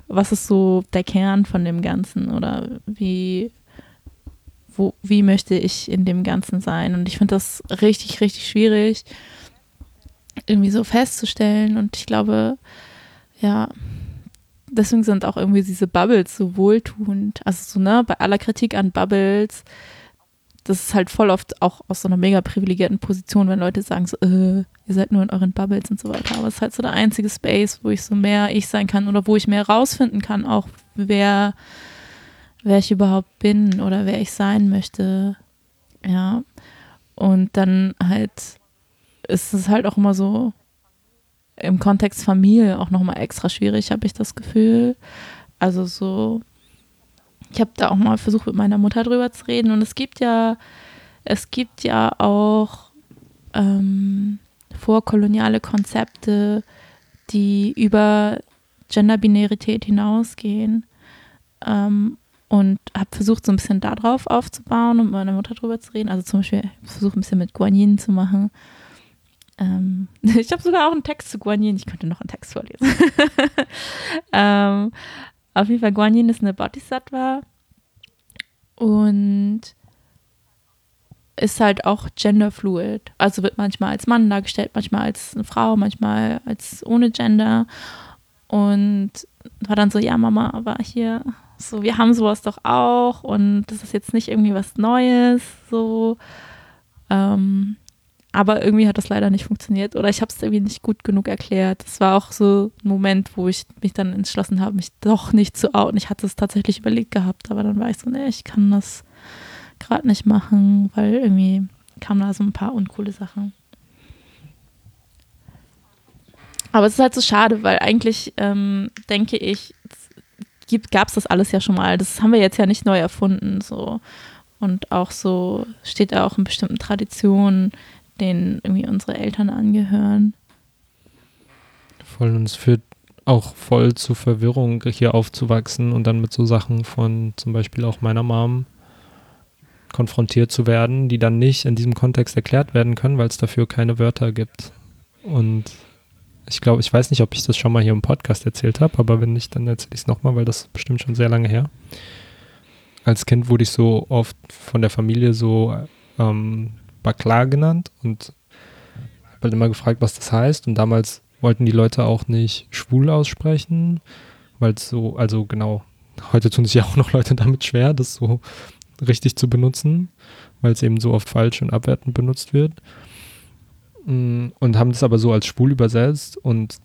[SPEAKER 2] was ist so der Kern von dem Ganzen oder wie, wo, wie möchte ich in dem Ganzen sein? Und ich finde das richtig, richtig schwierig, irgendwie so festzustellen. Und ich glaube, ja, deswegen sind auch irgendwie diese Bubbles so wohltuend. Also so, ne, bei aller Kritik an Bubbles, das ist halt voll oft auch aus so einer mega privilegierten Position, wenn Leute sagen so, äh, ihr seid nur in euren Bubbles und so weiter. Aber es ist halt so der einzige Space, wo ich so mehr ich sein kann oder wo ich mehr rausfinden kann, auch wer, wer ich überhaupt bin oder wer ich sein möchte. Ja. Und dann halt ist es halt auch immer so, im Kontext Familie auch nochmal extra schwierig, habe ich das Gefühl. Also so, ich habe da auch mal versucht, mit meiner Mutter drüber zu reden. Und es gibt ja, es gibt ja auch ähm, vorkoloniale Konzepte, die über Genderbinarität hinausgehen. Ähm, und habe versucht, so ein bisschen darauf aufzubauen und mit meiner Mutter drüber zu reden. Also zum Beispiel versucht ein bisschen mit Guanyin zu machen. Ähm, ich habe sogar auch einen Text zu Guanyin. Ich könnte noch einen Text vorlesen. ähm, auf jeden Fall, Guanyin ist eine Bodhisattva und ist halt auch genderfluid. Also wird manchmal als Mann dargestellt, manchmal als eine Frau, manchmal als ohne Gender. Und war dann so, ja, Mama, aber hier, so, wir haben sowas doch auch und das ist jetzt nicht irgendwie was Neues, so. Ähm, aber irgendwie hat das leider nicht funktioniert oder ich habe es irgendwie nicht gut genug erklärt. Es war auch so ein Moment, wo ich mich dann entschlossen habe, mich doch nicht zu outen. Ich hatte es tatsächlich überlegt gehabt, aber dann war ich so, nee, ich kann das gerade nicht machen, weil irgendwie kamen da so ein paar uncoole Sachen. Aber es ist halt so schade, weil eigentlich ähm, denke ich, gab es das alles ja schon mal. Das haben wir jetzt ja nicht neu erfunden. So. Und auch so steht da auch in bestimmten Traditionen, denen irgendwie unsere Eltern angehören.
[SPEAKER 1] Voll, und es führt auch voll zu Verwirrung, hier aufzuwachsen und dann mit so Sachen von zum Beispiel auch meiner Mom konfrontiert zu werden, die dann nicht in diesem Kontext erklärt werden können, weil es dafür keine Wörter gibt. Und ich glaube, ich weiß nicht, ob ich das schon mal hier im Podcast erzählt habe, aber wenn nicht, dann erzähle ich es nochmal, weil das ist bestimmt schon sehr lange her. Als Kind wurde ich so oft von der Familie so ähm, Bakla genannt und habe halt immer gefragt, was das heißt. Und damals wollten die Leute auch nicht schwul aussprechen, weil es so, also genau, heute tun sich ja auch noch Leute damit schwer, das so richtig zu benutzen, weil es eben so oft falsch und abwertend benutzt wird. Mm, und haben das aber so als schwul übersetzt und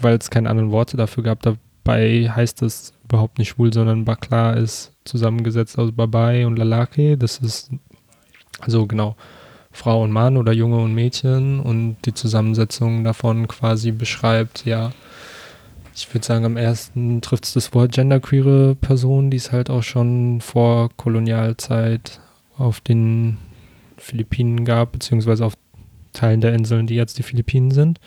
[SPEAKER 1] weil es keine anderen Worte dafür gab, dabei heißt es überhaupt nicht schwul, sondern Bakla ist zusammengesetzt aus Babai und Lalake. Das ist also genau, Frau und Mann oder Junge und Mädchen und die Zusammensetzung davon quasi beschreibt, ja, ich würde sagen, am ersten trifft es das Wort genderqueere Person, die es halt auch schon vor Kolonialzeit auf den Philippinen gab, beziehungsweise auf Teilen der Inseln, die jetzt die Philippinen sind.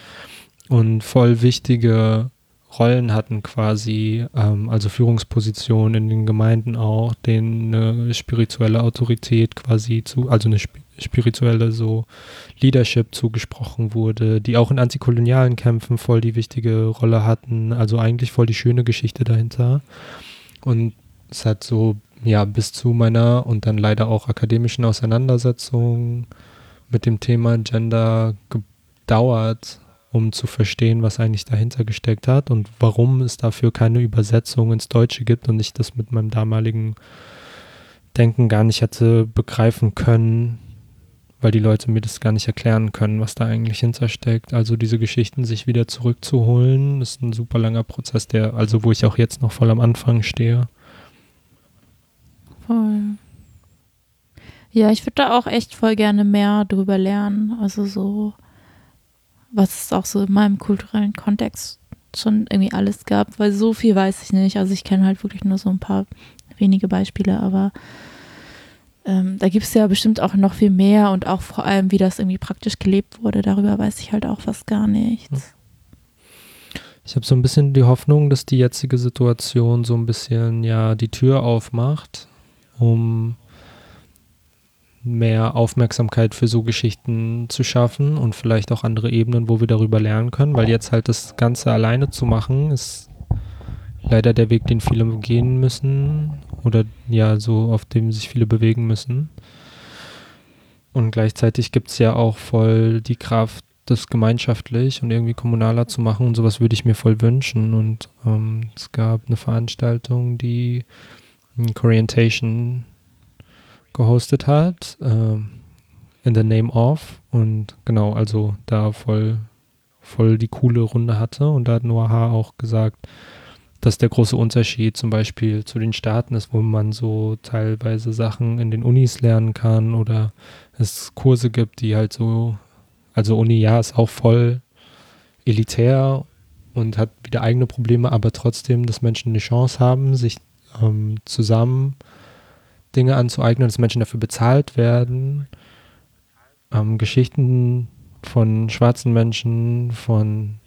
[SPEAKER 1] Und voll wichtige Rollen hatten quasi, ähm, also Führungspositionen in den Gemeinden auch, denen eine spirituelle Autorität quasi zu, also eine spirituelle so Leadership zugesprochen wurde, die auch in antikolonialen Kämpfen voll die wichtige Rolle hatten, also eigentlich voll die schöne Geschichte dahinter. Und es hat so, ja, bis zu meiner und dann leider auch akademischen Auseinandersetzung mit dem Thema Gender gedauert, um zu verstehen, was eigentlich dahinter gesteckt hat und warum es dafür keine Übersetzung ins Deutsche gibt und ich das mit meinem damaligen Denken gar nicht hätte begreifen können, weil die Leute mir das gar nicht erklären können, was da eigentlich hintersteckt. Also diese Geschichten sich wieder zurückzuholen, ist ein super langer Prozess, der, also wo ich auch jetzt noch voll am Anfang stehe.
[SPEAKER 2] Voll. Ja, ich würde da auch echt voll gerne mehr drüber lernen. Also so was es auch so in meinem kulturellen Kontext schon irgendwie alles gab, weil so viel weiß ich nicht. Also ich kenne halt wirklich nur so ein paar wenige Beispiele, aber ähm, da gibt es ja bestimmt auch noch viel mehr und auch vor allem, wie das irgendwie praktisch gelebt wurde. Darüber weiß ich halt auch fast gar nichts.
[SPEAKER 1] Ich habe so ein bisschen die Hoffnung, dass die jetzige Situation so ein bisschen ja die Tür aufmacht, um mehr Aufmerksamkeit für so Geschichten zu schaffen und vielleicht auch andere Ebenen, wo wir darüber lernen können, weil jetzt halt das Ganze alleine zu machen, ist leider der Weg, den viele gehen müssen oder ja, so auf dem sich viele bewegen müssen. Und gleichzeitig gibt es ja auch voll die Kraft, das gemeinschaftlich und irgendwie kommunaler zu machen und sowas würde ich mir voll wünschen. Und ähm, es gab eine Veranstaltung, die Corientation gehostet hat, äh, in the name of und genau, also da voll, voll die coole Runde hatte. Und da hat Noah auch gesagt, dass der große Unterschied zum Beispiel zu den Staaten ist, wo man so teilweise Sachen in den Unis lernen kann oder es Kurse gibt, die halt so, also Uni ja ist auch voll elitär und hat wieder eigene Probleme, aber trotzdem, dass Menschen eine Chance haben, sich ähm, zusammen Dinge anzueignen, dass Menschen dafür bezahlt werden. Ähm, Geschichten von schwarzen Menschen, von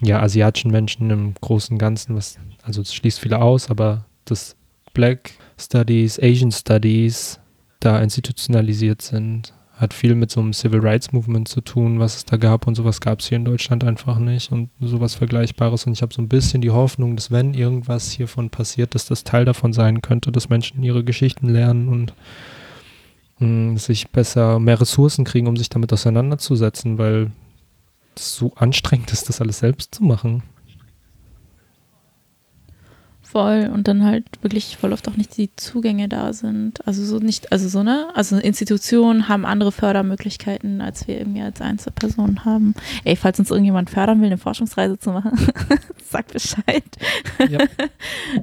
[SPEAKER 1] ja, asiatischen Menschen im Großen und Ganzen, was, also es schließt viele aus, aber dass Black Studies, Asian Studies da institutionalisiert sind, hat viel mit so einem Civil Rights Movement zu tun, was es da gab und sowas gab es hier in Deutschland einfach nicht und sowas Vergleichbares. Und ich habe so ein bisschen die Hoffnung, dass wenn irgendwas hiervon passiert, dass das Teil davon sein könnte, dass Menschen ihre Geschichten lernen und mm, sich besser mehr Ressourcen kriegen, um sich damit auseinanderzusetzen, weil es so anstrengend ist, das alles selbst zu machen.
[SPEAKER 2] Voll und dann halt wirklich voll oft auch nicht die Zugänge da sind. Also so nicht, also so, ne? Also Institutionen haben andere Fördermöglichkeiten, als wir irgendwie als Einzelpersonen haben. Ey, falls uns irgendjemand fördern will, eine Forschungsreise zu machen, sag Bescheid. Ja.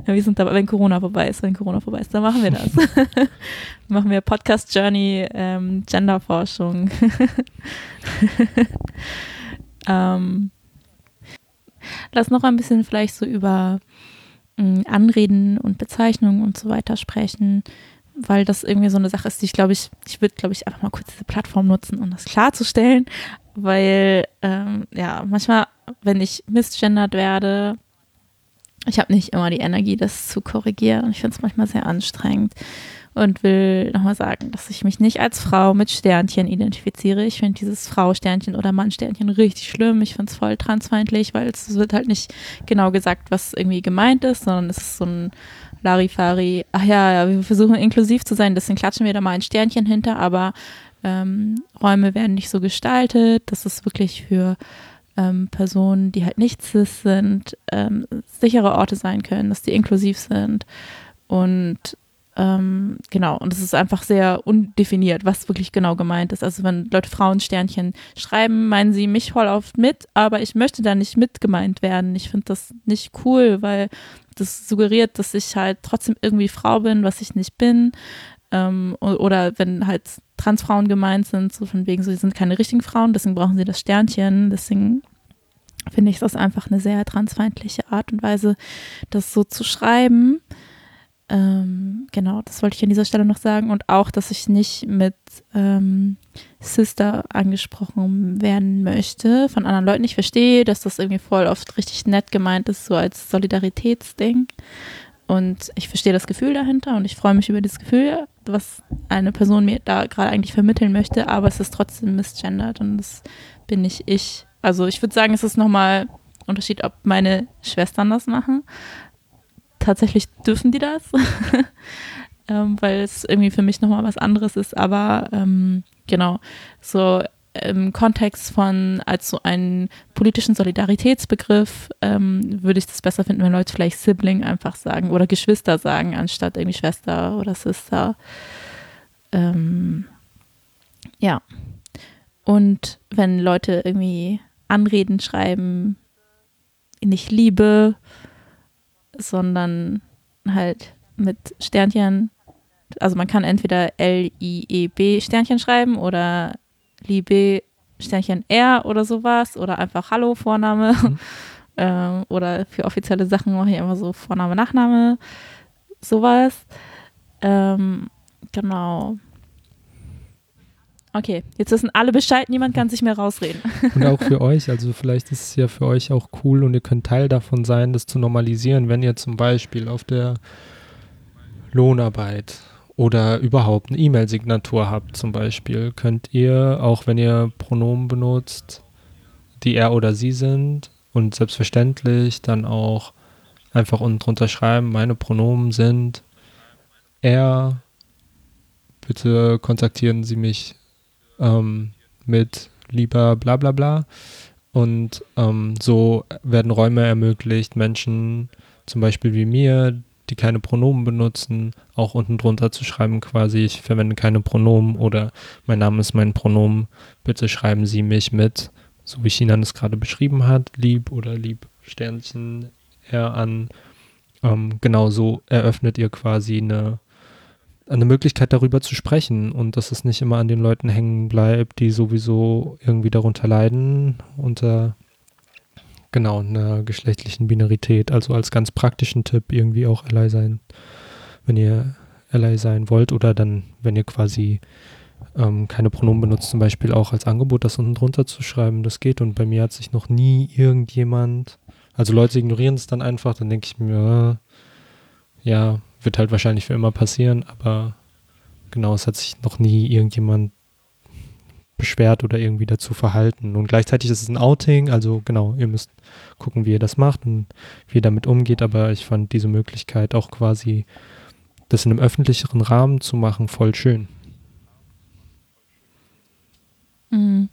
[SPEAKER 2] wir sind dabei, wenn Corona vorbei ist, wenn Corona vorbei ist, dann machen wir das. machen wir Podcast Journey, ähm, Genderforschung. ähm, lass noch ein bisschen vielleicht so über Anreden und Bezeichnungen und so weiter sprechen, weil das irgendwie so eine Sache ist, die ich glaube ich, ich würde glaube ich einfach mal kurz diese Plattform nutzen, um das klarzustellen, weil ähm, ja, manchmal, wenn ich misgendert werde, ich habe nicht immer die Energie, das zu korrigieren. Ich finde es manchmal sehr anstrengend und will nochmal sagen, dass ich mich nicht als Frau mit Sternchen identifiziere. Ich finde dieses Frau-Sternchen oder Mann-Sternchen richtig schlimm. Ich finde es voll transfeindlich, weil es wird halt nicht genau gesagt, was irgendwie gemeint ist, sondern es ist so ein Larifari, ach ja, wir versuchen inklusiv zu sein, deswegen klatschen wir da mal ein Sternchen hinter, aber ähm, Räume werden nicht so gestaltet. Das ist wirklich für ähm, Personen, die halt nicht cis sind, ähm, sichere Orte sein können, dass die inklusiv sind. Und ähm, genau, und es ist einfach sehr undefiniert, was wirklich genau gemeint ist. Also wenn Leute Frauensternchen schreiben, meinen sie mich voll oft mit, aber ich möchte da nicht mit gemeint werden. Ich finde das nicht cool, weil das suggeriert, dass ich halt trotzdem irgendwie Frau bin, was ich nicht bin. Ähm, oder wenn halt Transfrauen gemeint sind, so von wegen, so, sie sind keine richtigen Frauen, deswegen brauchen sie das Sternchen, deswegen finde ich das einfach eine sehr transfeindliche Art und Weise, das so zu schreiben. Ähm, genau, das wollte ich an dieser Stelle noch sagen. Und auch, dass ich nicht mit ähm, Sister angesprochen werden möchte von anderen Leuten. Ich verstehe, dass das irgendwie voll oft richtig nett gemeint ist, so als Solidaritätsding. Und ich verstehe das Gefühl dahinter und ich freue mich über das Gefühl, was eine Person mir da gerade eigentlich vermitteln möchte, aber es ist trotzdem misgendert und das bin nicht ich. Also ich würde sagen, es ist nochmal Unterschied, ob meine Schwestern das machen tatsächlich dürfen die das, ähm, weil es irgendwie für mich nochmal was anderes ist. Aber ähm, genau, so im Kontext von als so einen politischen Solidaritätsbegriff ähm, würde ich das besser finden, wenn Leute vielleicht Sibling einfach sagen oder Geschwister sagen, anstatt irgendwie Schwester oder Sister. Ähm, ja. Und wenn Leute irgendwie Anreden schreiben, nicht Liebe, sondern halt mit Sternchen. Also man kann entweder L-I-E-B Sternchen schreiben oder Liebe Sternchen R oder sowas oder einfach Hallo Vorname. Mhm. ähm, oder für offizielle Sachen mache ich immer so Vorname, Nachname, sowas. Ähm, Genau. Okay, jetzt wissen alle Bescheid, niemand kann sich mehr rausreden.
[SPEAKER 1] Und auch für euch, also vielleicht ist es ja für euch auch cool und ihr könnt Teil davon sein, das zu normalisieren, wenn ihr zum Beispiel auf der Lohnarbeit oder überhaupt eine E-Mail-Signatur habt zum Beispiel, könnt ihr, auch wenn ihr Pronomen benutzt, die er oder sie sind und selbstverständlich dann auch einfach unten drunter schreiben, meine Pronomen sind er, bitte kontaktieren Sie mich ähm, mit lieber bla bla bla. Und ähm, so werden Räume ermöglicht, Menschen zum Beispiel wie mir, die keine Pronomen benutzen, auch unten drunter zu schreiben, quasi, ich verwende keine Pronomen oder mein Name ist mein Pronomen, bitte schreiben Sie mich mit, so wie China es gerade beschrieben hat, lieb oder lieb Sternchen er an. Ähm, genau so eröffnet ihr quasi eine eine Möglichkeit darüber zu sprechen und dass es nicht immer an den Leuten hängen bleibt, die sowieso irgendwie darunter leiden, unter genau einer geschlechtlichen Binarität. Also als ganz praktischen Tipp irgendwie auch Ally sein, wenn ihr Ally sein wollt oder dann, wenn ihr quasi ähm, keine Pronomen benutzt, zum Beispiel auch als Angebot, das unten drunter zu schreiben, das geht. Und bei mir hat sich noch nie irgendjemand, also Leute ignorieren es dann einfach, dann denke ich mir, ja, wird halt wahrscheinlich für immer passieren, aber genau, es hat sich noch nie irgendjemand beschwert oder irgendwie dazu verhalten. Und gleichzeitig ist es ein Outing, also genau, ihr müsst gucken, wie ihr das macht und wie ihr damit umgeht, aber ich fand diese Möglichkeit auch quasi, das in einem öffentlicheren Rahmen zu machen, voll schön.
[SPEAKER 2] Mhm.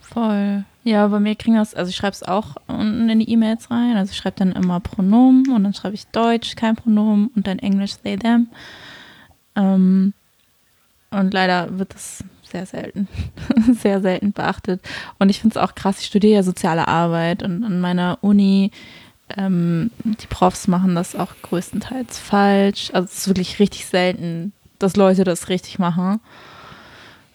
[SPEAKER 2] Voll. Ja, bei mir kriegen das, also ich schreibe es auch unten in die E-Mails rein. Also ich schreibe dann immer Pronomen und dann schreibe ich Deutsch, kein Pronomen und dann Englisch, they, them. Ähm, und leider wird das sehr selten, sehr selten beachtet. Und ich finde es auch krass, ich studiere ja soziale Arbeit und an meiner Uni, ähm, die Profs machen das auch größtenteils falsch. Also es ist wirklich richtig selten, dass Leute das richtig machen.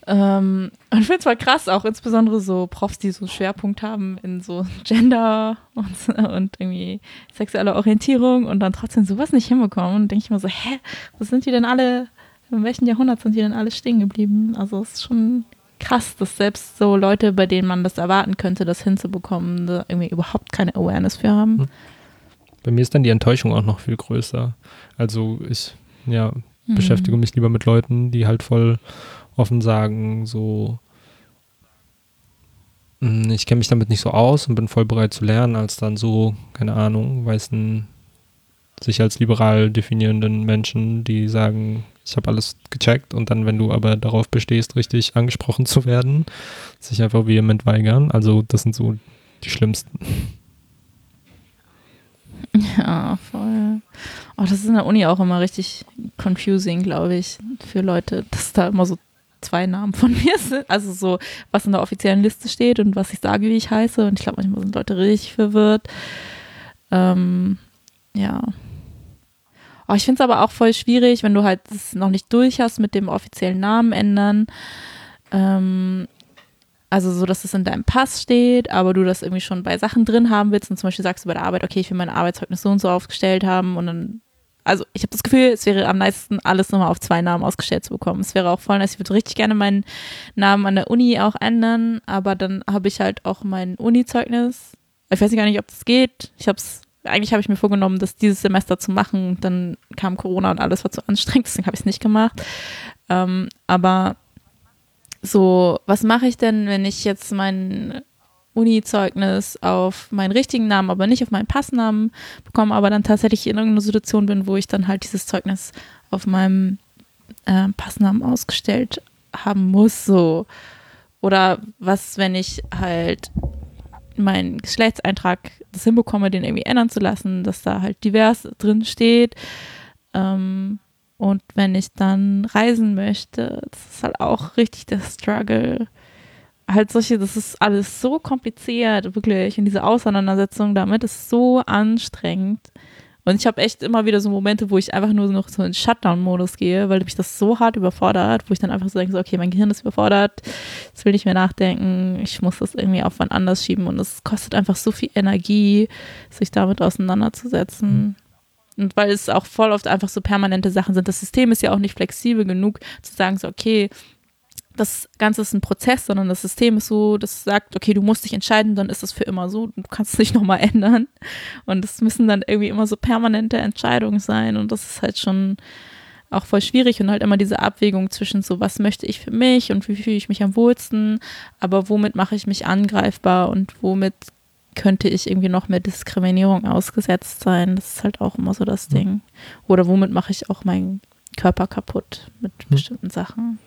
[SPEAKER 2] Ähm, und ich finde es voll krass, auch insbesondere so Profs, die so Schwerpunkt haben in so Gender und, und irgendwie sexuelle Orientierung und dann trotzdem sowas nicht hinbekommen. Und denke ich mir so, hä, wo sind die denn alle, in welchem Jahrhundert sind die denn alle stehen geblieben? Also es ist schon krass, dass selbst so Leute, bei denen man das erwarten könnte, das hinzubekommen, da irgendwie überhaupt keine Awareness für haben. Hm.
[SPEAKER 1] Bei mir ist dann die Enttäuschung auch noch viel größer. Also ich, ja, mhm. beschäftige mich lieber mit Leuten, die halt voll offen sagen, so, hm, ich kenne mich damit nicht so aus und bin voll bereit zu lernen, als dann so, keine Ahnung, weißen, sich als liberal definierenden Menschen, die sagen, ich habe alles gecheckt und dann, wenn du aber darauf bestehst, richtig angesprochen zu werden, sich einfach vehement weigern. Also das sind so die schlimmsten.
[SPEAKER 2] Ja, voll. Oh, das ist in der Uni auch immer richtig confusing, glaube ich, für Leute, dass da immer so zwei Namen von mir sind. Also so, was in der offiziellen Liste steht und was ich sage, wie ich heiße. Und ich glaube, manchmal sind Leute richtig verwirrt. Ähm, ja. Oh, ich finde es aber auch voll schwierig, wenn du halt das noch nicht durch hast mit dem offiziellen Namen ändern. Ähm, also so, dass es in deinem Pass steht, aber du das irgendwie schon bei Sachen drin haben willst und zum Beispiel sagst du bei der Arbeit, okay, ich will mein Arbeitszeugnis so und so aufgestellt haben und dann also ich habe das Gefühl, es wäre am meisten alles nochmal auf zwei Namen ausgestellt zu bekommen. Es wäre auch voll nice. Ich würde richtig gerne meinen Namen an der Uni auch ändern, aber dann habe ich halt auch mein Uni-Zeugnis. Ich weiß gar nicht, ob das geht. Ich habe es, eigentlich habe ich mir vorgenommen, das dieses Semester zu machen. Dann kam Corona und alles war zu anstrengend, deswegen habe ich es nicht gemacht. Ähm, aber so, was mache ich denn, wenn ich jetzt meinen Uni-Zeugnis auf meinen richtigen Namen, aber nicht auf meinen Passnamen bekomme, aber dann tatsächlich in irgendeiner Situation bin, wo ich dann halt dieses Zeugnis auf meinem äh, Passnamen ausgestellt haben muss, so. Oder was, wenn ich halt meinen Geschlechtseintrag das hinbekomme, den irgendwie ändern zu lassen, dass da halt divers drin steht. Ähm, und wenn ich dann reisen möchte, das ist halt auch richtig der Struggle halt solche, das ist alles so kompliziert, wirklich. Und diese Auseinandersetzung damit ist so anstrengend. Und ich habe echt immer wieder so Momente, wo ich einfach nur noch so in Shutdown-Modus gehe, weil mich das so hart überfordert, wo ich dann einfach so denke, so, okay, mein Gehirn ist überfordert, es will nicht mehr nachdenken, ich muss das irgendwie auf wann anders schieben und es kostet einfach so viel Energie, sich damit auseinanderzusetzen. Und weil es auch voll oft einfach so permanente Sachen sind. Das System ist ja auch nicht flexibel genug zu sagen, so, okay, das Ganze ist ein Prozess, sondern das System ist so, das sagt, okay, du musst dich entscheiden, dann ist das für immer so, du kannst es nicht nochmal ändern. Und es müssen dann irgendwie immer so permanente Entscheidungen sein und das ist halt schon auch voll schwierig und halt immer diese Abwägung zwischen so, was möchte ich für mich und wie fühle ich mich am wohlsten, aber womit mache ich mich angreifbar und womit könnte ich irgendwie noch mehr Diskriminierung ausgesetzt sein. Das ist halt auch immer so das Ding. Oder womit mache ich auch meinen Körper kaputt mit bestimmten Sachen.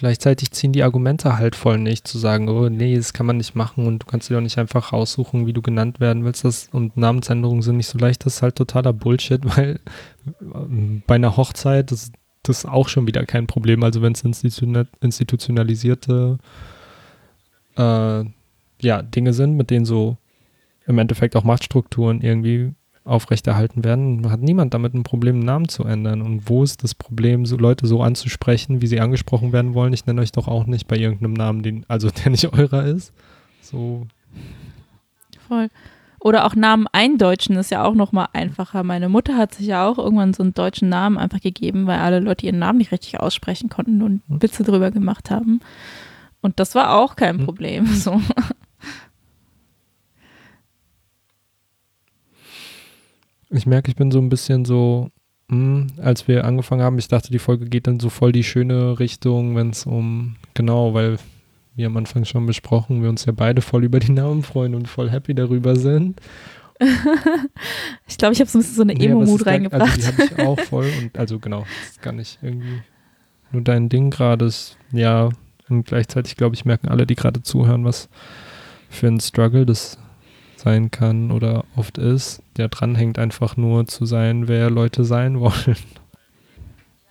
[SPEAKER 1] Gleichzeitig ziehen die Argumente halt voll nicht, zu sagen, oh nee, das kann man nicht machen und du kannst dir doch nicht einfach raussuchen, wie du genannt werden willst. Das, und Namensänderungen sind nicht so leicht, das ist halt totaler Bullshit, weil ähm, bei einer Hochzeit, das, das ist auch schon wieder kein Problem. Also wenn es institutionalisierte äh, ja, Dinge sind, mit denen so im Endeffekt auch Machtstrukturen irgendwie aufrechterhalten werden, hat niemand damit ein Problem, einen Namen zu ändern. Und wo ist das Problem, so Leute so anzusprechen, wie sie angesprochen werden wollen? Ich nenne euch doch auch nicht bei irgendeinem Namen, den, also der nicht eurer ist. So.
[SPEAKER 2] Voll. Oder auch Namen eindeutschen ist ja auch nochmal einfacher. Meine Mutter hat sich ja auch irgendwann so einen deutschen Namen einfach gegeben, weil alle Leute ihren Namen nicht richtig aussprechen konnten und hm. Witze drüber gemacht haben. Und das war auch kein hm. Problem. So.
[SPEAKER 1] Ich merke, ich bin so ein bisschen so, mh, hm, als wir angefangen haben, ich dachte, die Folge geht dann so voll die schöne Richtung, wenn es um, genau, weil wie am Anfang schon besprochen, wir uns ja beide voll über die Namen freuen und voll happy darüber sind.
[SPEAKER 2] ich glaube, ich habe so ein bisschen so eine nee, Emo-Mut reingebracht. Also
[SPEAKER 1] die habe ich auch voll und also genau, das ist gar nicht irgendwie nur dein Ding gerade. Ja, und gleichzeitig, glaube ich, merken alle, die gerade zuhören, was für ein Struggle das sein kann oder oft ist, der dranhängt einfach nur zu sein, wer Leute sein wollen.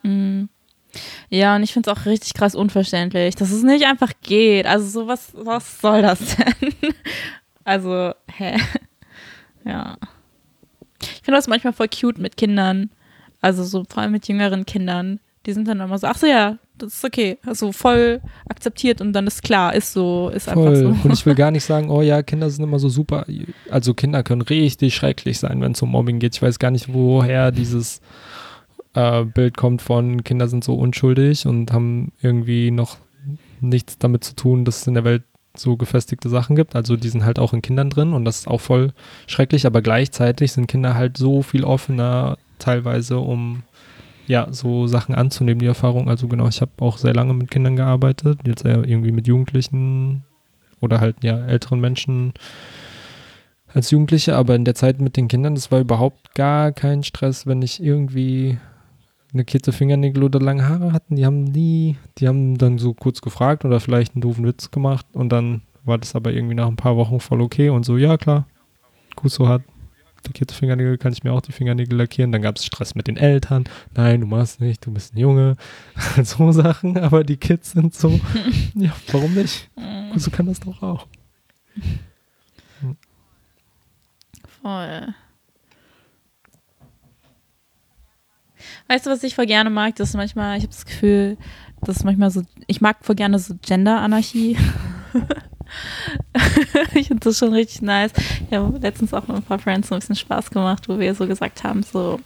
[SPEAKER 2] Mhm. Ja, und ich finde es auch richtig krass unverständlich, dass es nicht einfach geht. Also so was, was soll das denn? also, hä? Ja. Ich finde das manchmal voll cute mit Kindern. Also so vor allem mit jüngeren Kindern. Die sind dann immer so, ach so ja, das ist okay. Also voll akzeptiert und dann ist klar, ist so, ist voll. einfach
[SPEAKER 1] so. Und ich will gar nicht sagen, oh ja, Kinder sind immer so super. Also Kinder können richtig schrecklich sein, wenn es um Mobbing geht. Ich weiß gar nicht, woher dieses äh, Bild kommt von Kinder sind so unschuldig und haben irgendwie noch nichts damit zu tun, dass es in der Welt so gefestigte Sachen gibt. Also die sind halt auch in Kindern drin und das ist auch voll schrecklich, aber gleichzeitig sind Kinder halt so viel offener teilweise, um ja, so Sachen anzunehmen, die Erfahrung. Also genau, ich habe auch sehr lange mit Kindern gearbeitet, jetzt eher irgendwie mit Jugendlichen oder halt ja älteren Menschen als Jugendliche, aber in der Zeit mit den Kindern, das war überhaupt gar kein Stress, wenn ich irgendwie eine Kette Fingernägel oder lange Haare hatten, die haben nie, die haben dann so kurz gefragt oder vielleicht einen doofen Witz gemacht und dann war das aber irgendwie nach ein paar Wochen voll okay und so, ja klar, gut so hat, lackierte Fingernägel, kann ich mir auch die Fingernägel lackieren. Dann gab es Stress mit den Eltern. Nein, du machst nicht, du bist ein Junge. so Sachen, aber die Kids sind so, ja, warum nicht? Mhm. So kann das doch auch.
[SPEAKER 2] Voll. Weißt du, was ich voll gerne mag? Das ist manchmal, ich habe das Gefühl, das ist manchmal so, ich mag voll gerne so Gender-Anarchie. ich finde das schon richtig nice. Ich habe letztens auch mit ein paar Friends so ein bisschen Spaß gemacht, wo wir so gesagt haben, so,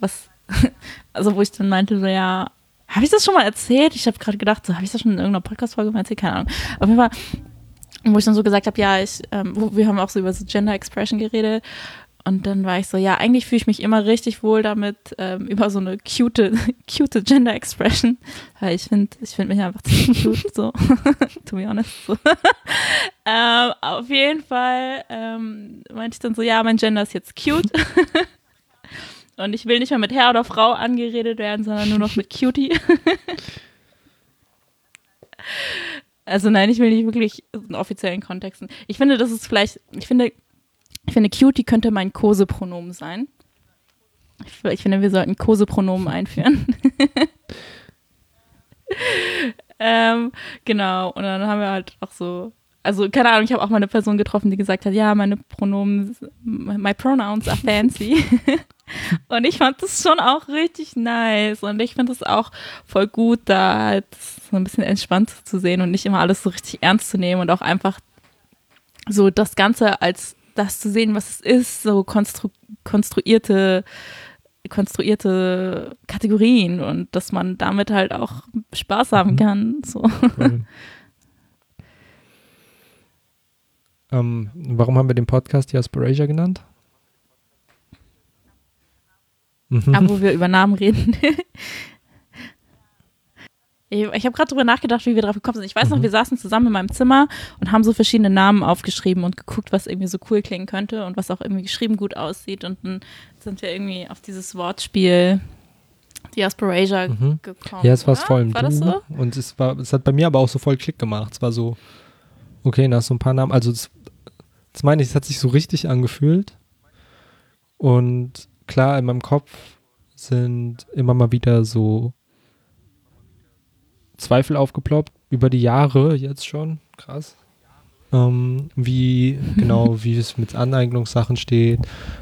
[SPEAKER 2] was, also wo ich dann meinte, so, ja, habe ich das schon mal erzählt? Ich habe gerade gedacht, so, habe ich das schon in irgendeiner Podcast-Folge mal erzählt? Keine Ahnung. Auf jeden Fall, wo ich dann so gesagt habe, ja, ich, ähm, wir haben auch so über so Gender Expression geredet und dann war ich so, ja, eigentlich fühle ich mich immer richtig wohl damit, ähm, über so eine cute, cute Gender Expression. Weil ich finde, ich finde mich einfach ziemlich cute, so, to be honest. So. ähm, auf jeden Fall ähm, meinte ich dann so, ja, mein Gender ist jetzt cute. Und ich will nicht mehr mit Herr oder Frau angeredet werden, sondern nur noch mit Cutie. also nein, ich will nicht wirklich in offiziellen Kontexten. Ich finde, das ist vielleicht, ich finde, ich finde, Cutie könnte mein Kosepronomen sein. Ich, ich finde, wir sollten Kosepronomen einführen. ähm, genau, und dann haben wir halt auch so, also keine Ahnung, ich habe auch mal eine Person getroffen, die gesagt hat, ja, meine Pronomen, my pronouns are fancy. und ich fand das schon auch richtig nice und ich finde es auch voll gut, da halt so ein bisschen entspannt zu sehen und nicht immer alles so richtig ernst zu nehmen und auch einfach so das Ganze als das zu sehen, was es ist, so konstru konstruierte konstruierte Kategorien und dass man damit halt auch Spaß haben mhm. kann. So. Cool.
[SPEAKER 1] Ähm, warum haben wir den Podcast Diasporasia genannt?
[SPEAKER 2] Mhm. Aber wo wir über Namen reden. ich, ich habe gerade drüber nachgedacht, wie wir drauf gekommen sind. Ich weiß mhm. noch, wir saßen zusammen in meinem Zimmer und haben so verschiedene Namen aufgeschrieben und geguckt, was irgendwie so cool klingen könnte und was auch irgendwie geschrieben gut aussieht. Und dann sind wir irgendwie auf dieses Wortspiel Diasporasia mhm. gekommen.
[SPEAKER 1] Ja, es war voll im war das so? Und es, war, es hat bei mir aber auch so voll Klick gemacht. Es war so, okay, nach so ein paar Namen, also das, das meine ich, es hat sich so richtig angefühlt. Und klar, in meinem Kopf sind immer mal wieder so Zweifel aufgeploppt über die Jahre jetzt schon. Krass. Ähm, wie genau, wie es mit Aneignungssachen steht.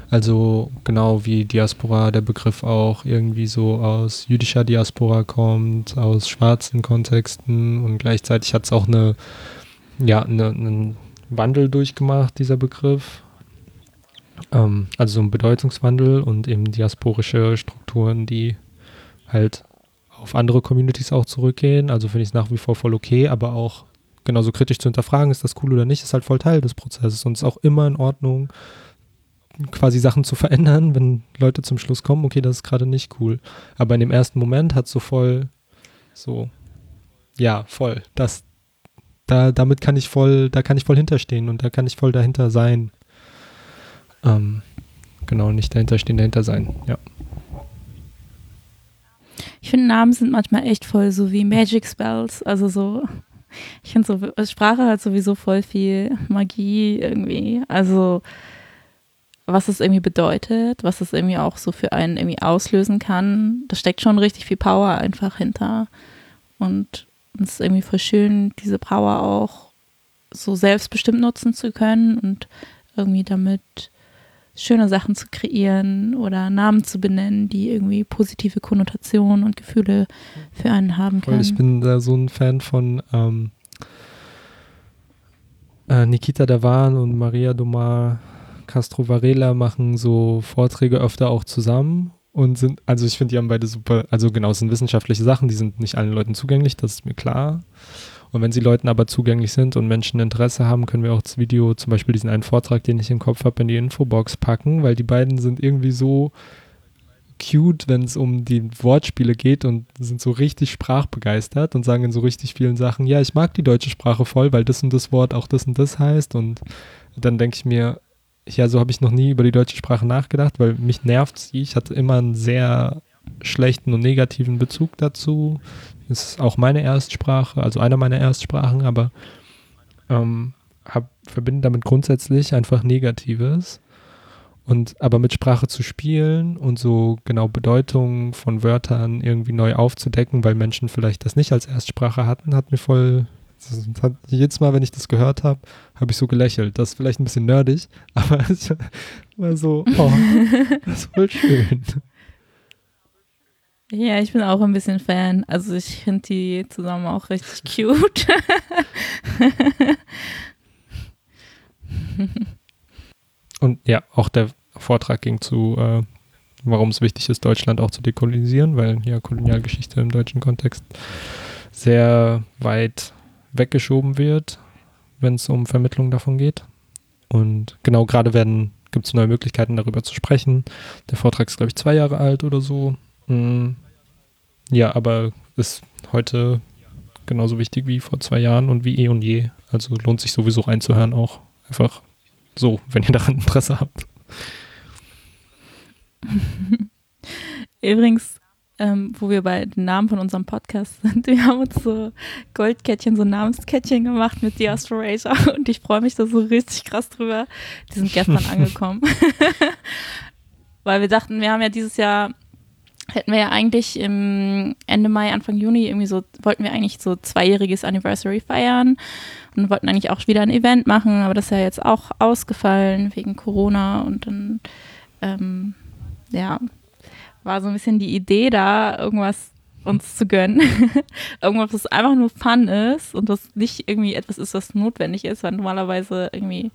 [SPEAKER 1] Also genau wie Diaspora, der Begriff auch irgendwie so aus jüdischer Diaspora kommt, aus schwarzen Kontexten und gleichzeitig hat es auch eine ja, eine, einen Wandel durchgemacht, dieser Begriff. Ähm, also so ein Bedeutungswandel und eben diasporische Strukturen, die halt auf andere Communities auch zurückgehen. Also finde ich es nach wie vor voll okay, aber auch genauso kritisch zu hinterfragen, ist das cool oder nicht, ist halt voll Teil des Prozesses und ist auch immer in Ordnung, quasi Sachen zu verändern, wenn Leute zum Schluss kommen, okay, das ist gerade nicht cool. Aber in dem ersten Moment hat so voll so, ja, voll, das, da, damit kann ich voll, da kann ich voll hinterstehen und da kann ich voll dahinter sein. Ähm, genau, nicht dahinter stehen, dahinter sein, ja.
[SPEAKER 2] Ich finde, Namen sind manchmal echt voll so wie Magic Spells. Also so, ich finde so, Sprache hat sowieso voll viel Magie irgendwie. Also, was es irgendwie bedeutet, was es irgendwie auch so für einen irgendwie auslösen kann, da steckt schon richtig viel Power einfach hinter. Und es ist irgendwie voll schön, diese Power auch so selbstbestimmt nutzen zu können und irgendwie damit schöne Sachen zu kreieren oder Namen zu benennen, die irgendwie positive Konnotationen und Gefühle für einen haben können.
[SPEAKER 1] Ich bin da so ein Fan von ähm, äh, Nikita Davan und Maria Domar Castro Varela machen so Vorträge öfter auch zusammen und sind, also ich finde, die haben beide super, also genau, es sind wissenschaftliche Sachen, die sind nicht allen Leuten zugänglich, das ist mir klar. Und wenn sie Leuten aber zugänglich sind und Menschen Interesse haben, können wir auch das Video, zum Beispiel diesen einen Vortrag, den ich im Kopf habe, in die Infobox packen, weil die beiden sind irgendwie so cute, wenn es um die Wortspiele geht und sind so richtig sprachbegeistert und sagen in so richtig vielen Sachen, ja, ich mag die deutsche Sprache voll, weil das und das Wort auch das und das heißt. Und dann denke ich mir, ja, so habe ich noch nie über die deutsche Sprache nachgedacht, weil mich nervt sie. Ich hatte immer einen sehr schlechten und negativen Bezug dazu. Das ist auch meine Erstsprache, also eine meiner Erstsprachen, aber ähm, hab, verbinde damit grundsätzlich einfach Negatives. Und aber mit Sprache zu spielen und so genau Bedeutungen von Wörtern irgendwie neu aufzudecken, weil Menschen vielleicht das nicht als Erstsprache hatten, hat mir voll. Hat, jedes Mal, wenn ich das gehört habe, habe ich so gelächelt. Das ist vielleicht ein bisschen nerdig, aber es war so, oh, das ist voll schön.
[SPEAKER 2] Ja, ich bin auch ein bisschen Fan. Also ich finde die zusammen auch richtig cute.
[SPEAKER 1] Und ja, auch der Vortrag ging zu, äh, warum es wichtig ist, Deutschland auch zu dekolonisieren, weil ja Kolonialgeschichte im deutschen Kontext sehr weit weggeschoben wird, wenn es um Vermittlung davon geht. Und genau gerade werden gibt es neue Möglichkeiten, darüber zu sprechen. Der Vortrag ist, glaube ich, zwei Jahre alt oder so. Mm. Ja, aber ist heute genauso wichtig wie vor zwei Jahren und wie eh und je. Also lohnt sich sowieso reinzuhören auch. Einfach so, wenn ihr daran Interesse habt.
[SPEAKER 2] Übrigens, ähm, wo wir bei den Namen von unserem Podcast sind, wir haben uns so Goldkettchen, so Namenskettchen gemacht mit Diasporasia und ich freue mich da so richtig krass drüber. Die sind gestern angekommen. Weil wir dachten, wir haben ja dieses Jahr hätten wir ja eigentlich im Ende Mai, Anfang Juni irgendwie so, wollten wir eigentlich so zweijähriges Anniversary feiern und wollten eigentlich auch wieder ein Event machen, aber das ist ja jetzt auch ausgefallen wegen Corona und dann, ähm, ja, war so ein bisschen die Idee da, irgendwas uns zu gönnen. irgendwas, was einfach nur Fun ist und was nicht irgendwie etwas ist, was notwendig ist, weil normalerweise irgendwie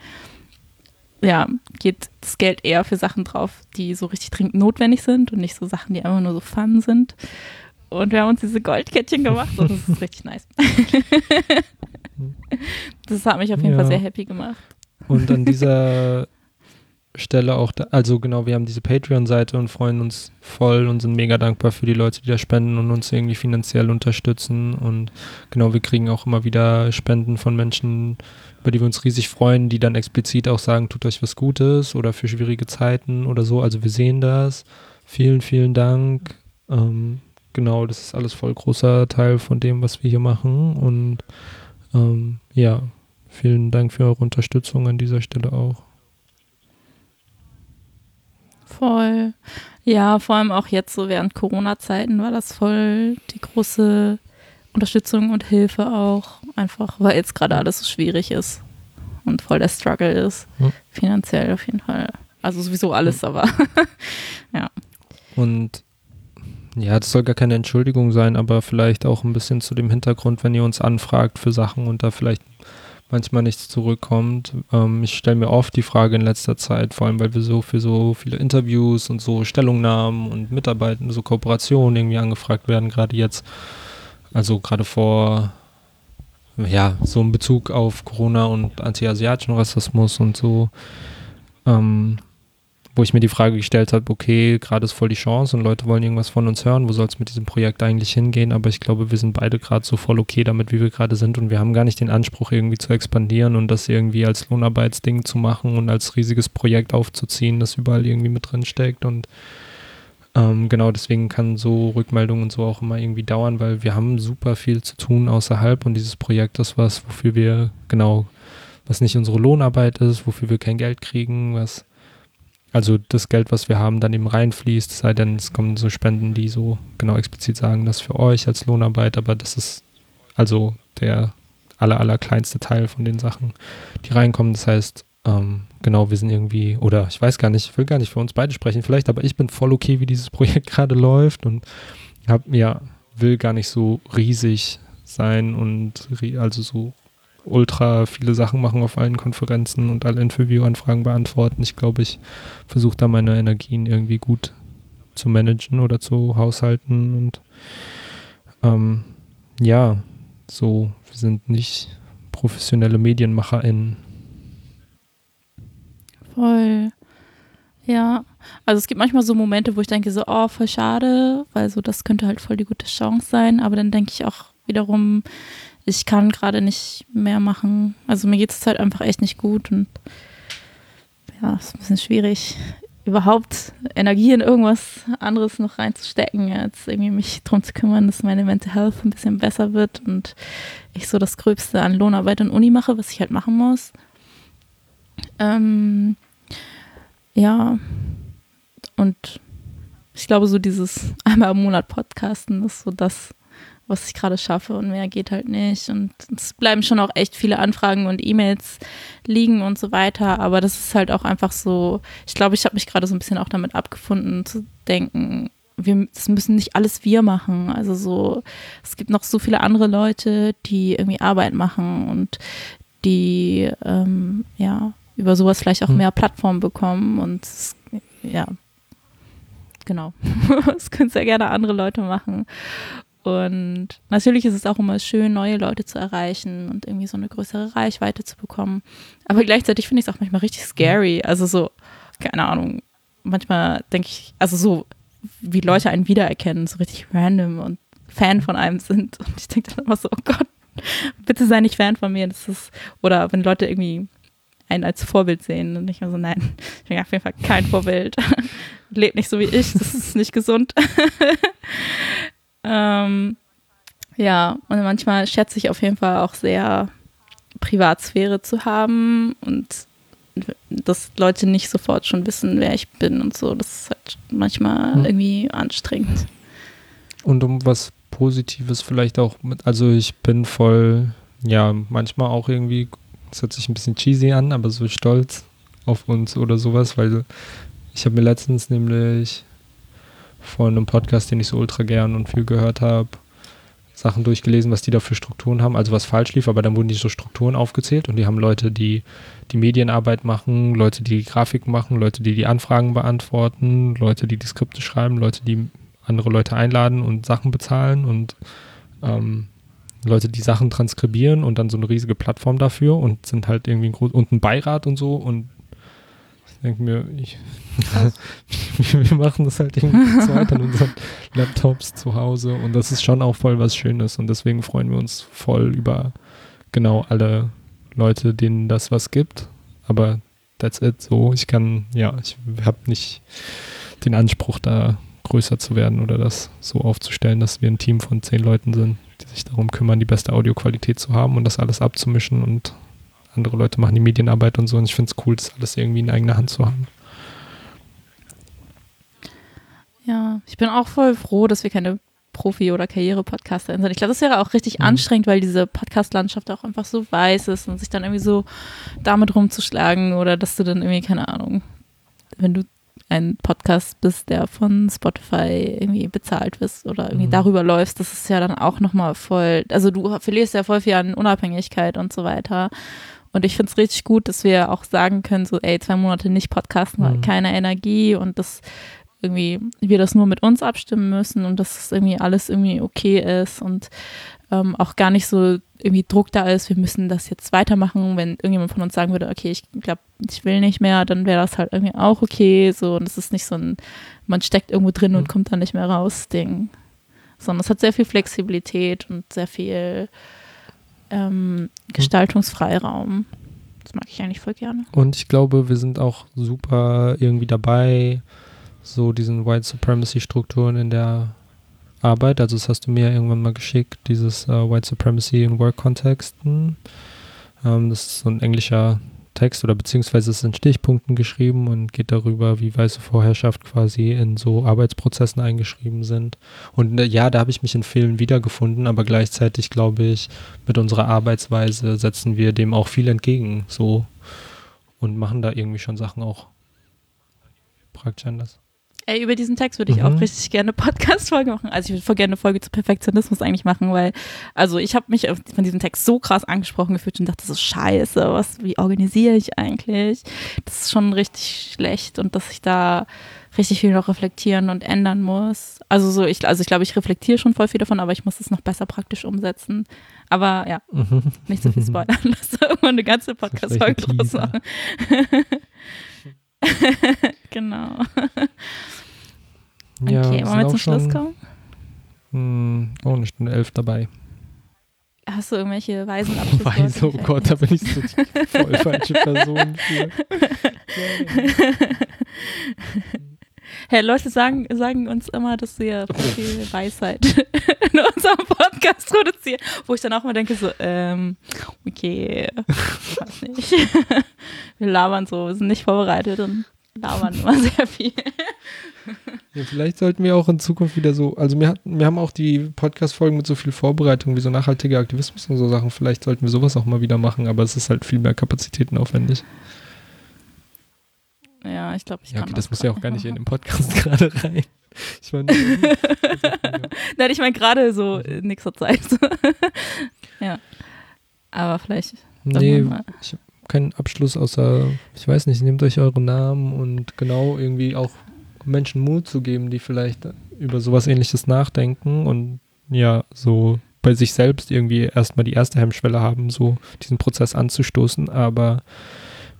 [SPEAKER 2] ja, geht das Geld eher für Sachen drauf, die so richtig dringend notwendig sind und nicht so Sachen, die einfach nur so fun sind. Und wir haben uns diese Goldkettchen gemacht und das ist richtig nice. das hat mich auf jeden ja. Fall sehr happy gemacht.
[SPEAKER 1] Und an dieser Stelle auch, da, also genau, wir haben diese Patreon-Seite und freuen uns voll und sind mega dankbar für die Leute, die da spenden und uns irgendwie finanziell unterstützen. Und genau, wir kriegen auch immer wieder Spenden von Menschen, über die wir uns riesig freuen, die dann explizit auch sagen, tut euch was Gutes oder für schwierige Zeiten oder so. Also wir sehen das. Vielen, vielen Dank. Ähm, genau, das ist alles voll großer Teil von dem, was wir hier machen. Und ähm, ja, vielen Dank für eure Unterstützung an dieser Stelle auch.
[SPEAKER 2] Voll. Ja, vor allem auch jetzt so während Corona-Zeiten war das voll die große Unterstützung und Hilfe auch. Einfach, weil jetzt gerade alles so schwierig ist und voll der Struggle ist. Hm. Finanziell auf jeden Fall. Also sowieso alles, hm. aber ja.
[SPEAKER 1] Und ja, das soll gar keine Entschuldigung sein, aber vielleicht auch ein bisschen zu dem Hintergrund, wenn ihr uns anfragt für Sachen und da vielleicht manchmal nichts zurückkommt. Ähm, ich stelle mir oft die Frage in letzter Zeit, vor allem weil wir so für so viele Interviews und so Stellungnahmen und Mitarbeiten, so Kooperationen irgendwie angefragt werden, gerade jetzt, also gerade vor, ja, so in Bezug auf Corona und anti-asiatischen Rassismus und so. Ähm, wo ich mir die Frage gestellt habe, okay, gerade ist voll die Chance und Leute wollen irgendwas von uns hören, wo soll es mit diesem Projekt eigentlich hingehen? Aber ich glaube, wir sind beide gerade so voll okay damit, wie wir gerade sind und wir haben gar nicht den Anspruch, irgendwie zu expandieren und das irgendwie als Lohnarbeitsding zu machen und als riesiges Projekt aufzuziehen, das überall irgendwie mit drin steckt und ähm, genau deswegen kann so Rückmeldungen und so auch immer irgendwie dauern, weil wir haben super viel zu tun außerhalb und dieses Projekt ist was, wofür wir genau, was nicht unsere Lohnarbeit ist, wofür wir kein Geld kriegen, was also das Geld, was wir haben, dann eben reinfließt, sei denn es kommen so Spenden, die so genau explizit sagen, das für euch als Lohnarbeit, aber das ist also der aller, aller kleinste Teil von den Sachen, die reinkommen. Das heißt, ähm, genau, wir sind irgendwie, oder ich weiß gar nicht, ich will gar nicht für uns beide sprechen, vielleicht, aber ich bin voll okay, wie dieses Projekt gerade läuft und hab, ja, will gar nicht so riesig sein und also so ultra viele Sachen machen auf allen Konferenzen und alle Interviewanfragen beantworten. Ich glaube, ich versuche da meine Energien irgendwie gut zu managen oder zu haushalten und ähm, ja, so, wir sind nicht professionelle MedienmacherInnen.
[SPEAKER 2] Voll. Ja, also es gibt manchmal so Momente, wo ich denke so, oh, voll schade, weil so das könnte halt voll die gute Chance sein, aber dann denke ich auch wiederum, ich kann gerade nicht mehr machen. Also mir geht es halt einfach echt nicht gut und ja, es ist ein bisschen schwierig, überhaupt Energie in irgendwas anderes noch reinzustecken, als irgendwie mich darum zu kümmern, dass meine Mental Health ein bisschen besser wird und ich so das Gröbste an Lohnarbeit und Uni mache, was ich halt machen muss. Ähm, ja, und ich glaube, so dieses einmal im Monat Podcasten ist so das, was ich gerade schaffe und mehr geht halt nicht. Und es bleiben schon auch echt viele Anfragen und E-Mails liegen und so weiter. Aber das ist halt auch einfach so, ich glaube, ich habe mich gerade so ein bisschen auch damit abgefunden zu denken, wir, das müssen nicht alles wir machen. Also so, es gibt noch so viele andere Leute, die irgendwie Arbeit machen und die ähm, ja über sowas vielleicht auch hm. mehr Plattformen bekommen und ja, genau. das können sehr gerne andere Leute machen. Und natürlich ist es auch immer schön, neue Leute zu erreichen und irgendwie so eine größere Reichweite zu bekommen. Aber gleichzeitig finde ich es auch manchmal richtig scary. Also so, keine Ahnung, manchmal denke ich, also so, wie Leute einen wiedererkennen, so richtig random und Fan von einem sind. Und ich denke dann immer so, oh Gott, bitte sei nicht Fan von mir. Das ist, oder wenn Leute irgendwie einen als Vorbild sehen und nicht mehr so, nein, ich bin auf jeden Fall kein Vorbild. Lebt nicht so wie ich, das ist nicht gesund. Ähm, ja, und manchmal schätze ich auf jeden Fall auch sehr, Privatsphäre zu haben und dass Leute nicht sofort schon wissen, wer ich bin und so. Das ist halt manchmal hm. irgendwie anstrengend.
[SPEAKER 1] Und um was Positives vielleicht auch mit, also ich bin voll, ja, manchmal auch irgendwie, es hört sich ein bisschen cheesy an, aber so stolz auf uns oder sowas, weil ich habe mir letztens nämlich von einem Podcast, den ich so ultra gern und viel gehört habe, Sachen durchgelesen, was die da für Strukturen haben, also was falsch lief, aber dann wurden die so Strukturen aufgezählt und die haben Leute, die die Medienarbeit machen, Leute, die die Grafik machen, Leute, die die Anfragen beantworten, Leute, die die Skripte schreiben, Leute, die andere Leute einladen und Sachen bezahlen und ähm, Leute, die Sachen transkribieren und dann so eine riesige Plattform dafür und sind halt irgendwie ein und ein Beirat und so und denke mir, ich, wir machen das halt irgendwie zweit an unseren Laptops zu Hause und das ist schon auch voll was Schönes und deswegen freuen wir uns voll über genau alle Leute, denen das was gibt. Aber that's it. So, ich kann, ja, ich habe nicht den Anspruch, da größer zu werden oder das so aufzustellen, dass wir ein Team von zehn Leuten sind, die sich darum kümmern, die beste Audioqualität zu haben und das alles abzumischen und andere Leute machen die Medienarbeit und so. Und ich finde es cool, das alles irgendwie in eigener Hand zu haben.
[SPEAKER 2] Ja, ich bin auch voll froh, dass wir keine Profi- oder Karriere-Podcasterin sind. Ich glaube, das wäre auch richtig mhm. anstrengend, weil diese Podcast-Landschaft auch einfach so weiß ist und sich dann irgendwie so damit rumzuschlagen oder dass du dann irgendwie, keine Ahnung, wenn du ein Podcast bist, der von Spotify irgendwie bezahlt wirst oder irgendwie mhm. darüber läufst, das ist ja dann auch nochmal voll, also du verlierst ja voll viel an Unabhängigkeit und so weiter. Und ich finde es richtig gut, dass wir auch sagen können, so, ey, zwei Monate nicht podcasten, mhm. keine Energie und das irgendwie wir das nur mit uns abstimmen müssen und dass irgendwie alles irgendwie okay ist und ähm, auch gar nicht so irgendwie Druck da ist, wir müssen das jetzt weitermachen. Wenn irgendjemand von uns sagen würde, okay, ich glaube, ich will nicht mehr, dann wäre das halt irgendwie auch okay. So, und es ist nicht so ein, man steckt irgendwo drin mhm. und kommt dann nicht mehr raus, Ding. Sondern es hat sehr viel Flexibilität und sehr viel ähm. Gestaltungsfreiraum. Das mag ich eigentlich voll gerne.
[SPEAKER 1] Und ich glaube, wir sind auch super irgendwie dabei, so diesen White Supremacy-Strukturen in der Arbeit. Also das hast du mir irgendwann mal geschickt, dieses uh, White Supremacy in Work-Kontexten. Ähm, das ist so ein englischer Text oder beziehungsweise es ist in Stichpunkten geschrieben und geht darüber, wie weiße Vorherrschaft quasi in so Arbeitsprozessen eingeschrieben sind. Und äh, ja, da habe ich mich in vielen wiedergefunden, aber gleichzeitig glaube ich, mit unserer Arbeitsweise setzen wir dem auch viel entgegen so und machen da irgendwie schon Sachen auch praktisch anders.
[SPEAKER 2] Ey, über diesen Text würde ich mhm. auch richtig gerne Podcast-Folge machen. Also ich würde voll gerne eine Folge zu Perfektionismus eigentlich machen, weil, also ich habe mich von diesem Text so krass angesprochen gefühlt und dachte so, scheiße, was, wie organisiere ich eigentlich? Das ist schon richtig schlecht und dass ich da richtig viel noch reflektieren und ändern muss. Also so, ich, also ich glaube, ich reflektiere schon voll viel davon, aber ich muss es noch besser praktisch umsetzen. Aber ja, mhm. nicht so viel spoilern. Lass irgendwann eine ganze Podcast-Folge draus machen. genau.
[SPEAKER 1] Ja, okay, wollen wir zum Schluss kommen? Mh, oh, eine Stunde elf dabei.
[SPEAKER 2] Hast du irgendwelche weisen?
[SPEAKER 1] Weise, oh Gott, da bin ich so voll falsche Person für.
[SPEAKER 2] Hey, Leute sagen, sagen uns immer, dass wir viel Weisheit in unserem Podcast produzieren, wo ich dann auch mal denke so, ähm, okay, weiß nicht. Wir labern so, wir sind nicht vorbereitet und labern immer sehr viel.
[SPEAKER 1] Ja, vielleicht sollten wir auch in Zukunft wieder so, also wir, wir haben auch die Podcast-Folgen mit so viel Vorbereitung wie so nachhaltiger Aktivismus und so Sachen. Vielleicht sollten wir sowas auch mal wieder machen, aber es ist halt viel mehr kapazitätenaufwendig.
[SPEAKER 2] Ja, ich glaube, ich
[SPEAKER 1] ja,
[SPEAKER 2] kann
[SPEAKER 1] okay, das, das muss ja auch gar nicht in den Podcast gerade rein.
[SPEAKER 2] Ich meine, Nein, ich meine gerade so in nächster Zeit. ja. Aber vielleicht.
[SPEAKER 1] Nee, ich keinen Abschluss außer, ich weiß nicht, nehmt euch eure Namen und genau irgendwie auch Menschen Mut zu geben, die vielleicht über sowas ähnliches nachdenken und ja, so bei sich selbst irgendwie erstmal die erste Hemmschwelle haben, so diesen Prozess anzustoßen, aber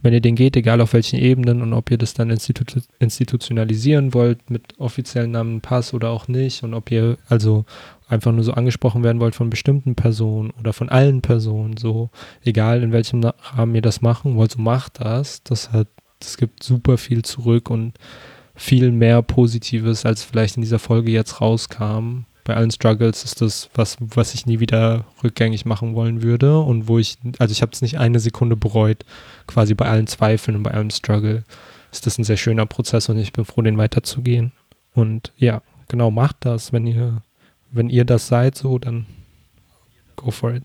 [SPEAKER 1] wenn ihr den geht, egal auf welchen Ebenen und ob ihr das dann institu institutionalisieren wollt mit offiziellen Namen, Pass oder auch nicht und ob ihr also einfach nur so angesprochen werden wollt von bestimmten Personen oder von allen Personen, so egal in welchem Rahmen ihr das machen wollt, so macht das. Das hat, das gibt super viel zurück und viel mehr Positives, als vielleicht in dieser Folge jetzt rauskam bei allen Struggles ist das was, was ich nie wieder rückgängig machen wollen würde und wo ich, also ich habe es nicht eine Sekunde bereut, quasi bei allen Zweifeln und bei allem Struggle ist das ein sehr schöner Prozess und ich bin froh, den weiterzugehen. Und ja, genau, macht das, wenn ihr, wenn ihr das seid, so, dann go for it.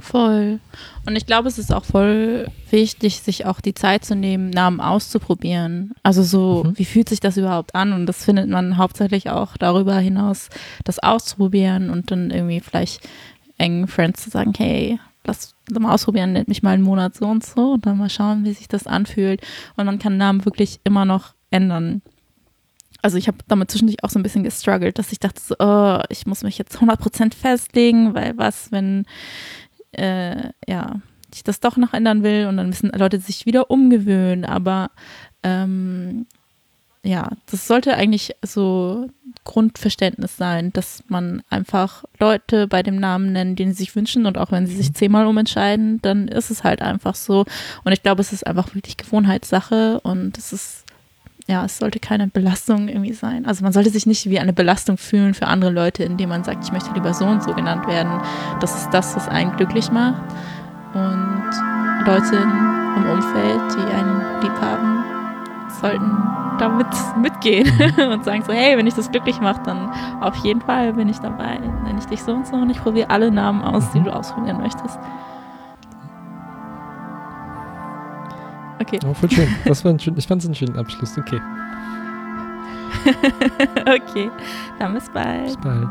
[SPEAKER 2] Voll. Und ich glaube, es ist auch voll wichtig, sich auch die Zeit zu nehmen, Namen auszuprobieren. Also so, mhm. wie fühlt sich das überhaupt an? Und das findet man hauptsächlich auch darüber hinaus, das auszuprobieren und dann irgendwie vielleicht engen Friends zu sagen, hey, lass mal ausprobieren, nennt mich mal einen Monat so und so und dann mal schauen, wie sich das anfühlt. Und man kann Namen wirklich immer noch ändern. Also ich habe damit zwischendurch auch so ein bisschen gestruggelt, dass ich dachte, so, oh, ich muss mich jetzt 100% festlegen, weil was, wenn äh, ja, ich das doch noch ändern will und dann müssen Leute sich wieder umgewöhnen. Aber ähm, ja, das sollte eigentlich so Grundverständnis sein, dass man einfach Leute bei dem Namen nennt, den sie sich wünschen und auch wenn sie sich zehnmal umentscheiden, dann ist es halt einfach so. Und ich glaube, es ist einfach wirklich Gewohnheitssache und es ist ja, es sollte keine Belastung irgendwie sein. Also man sollte sich nicht wie eine Belastung fühlen für andere Leute, indem man sagt, ich möchte lieber so und so genannt werden. Das ist das, was einen glücklich macht. Und Leute im Umfeld, die einen lieb haben, sollten damit mitgehen und sagen so, hey, wenn ich das glücklich mache, dann auf jeden Fall bin ich dabei. Nenne ich dich so und so und ich probiere alle Namen aus, die mhm. du ausprobieren möchtest.
[SPEAKER 1] Okay. Oh, voll schön. Das war ein schön, ich fand es einen schönen Abschluss. Okay.
[SPEAKER 2] okay. Dann bis bald. Bis bald.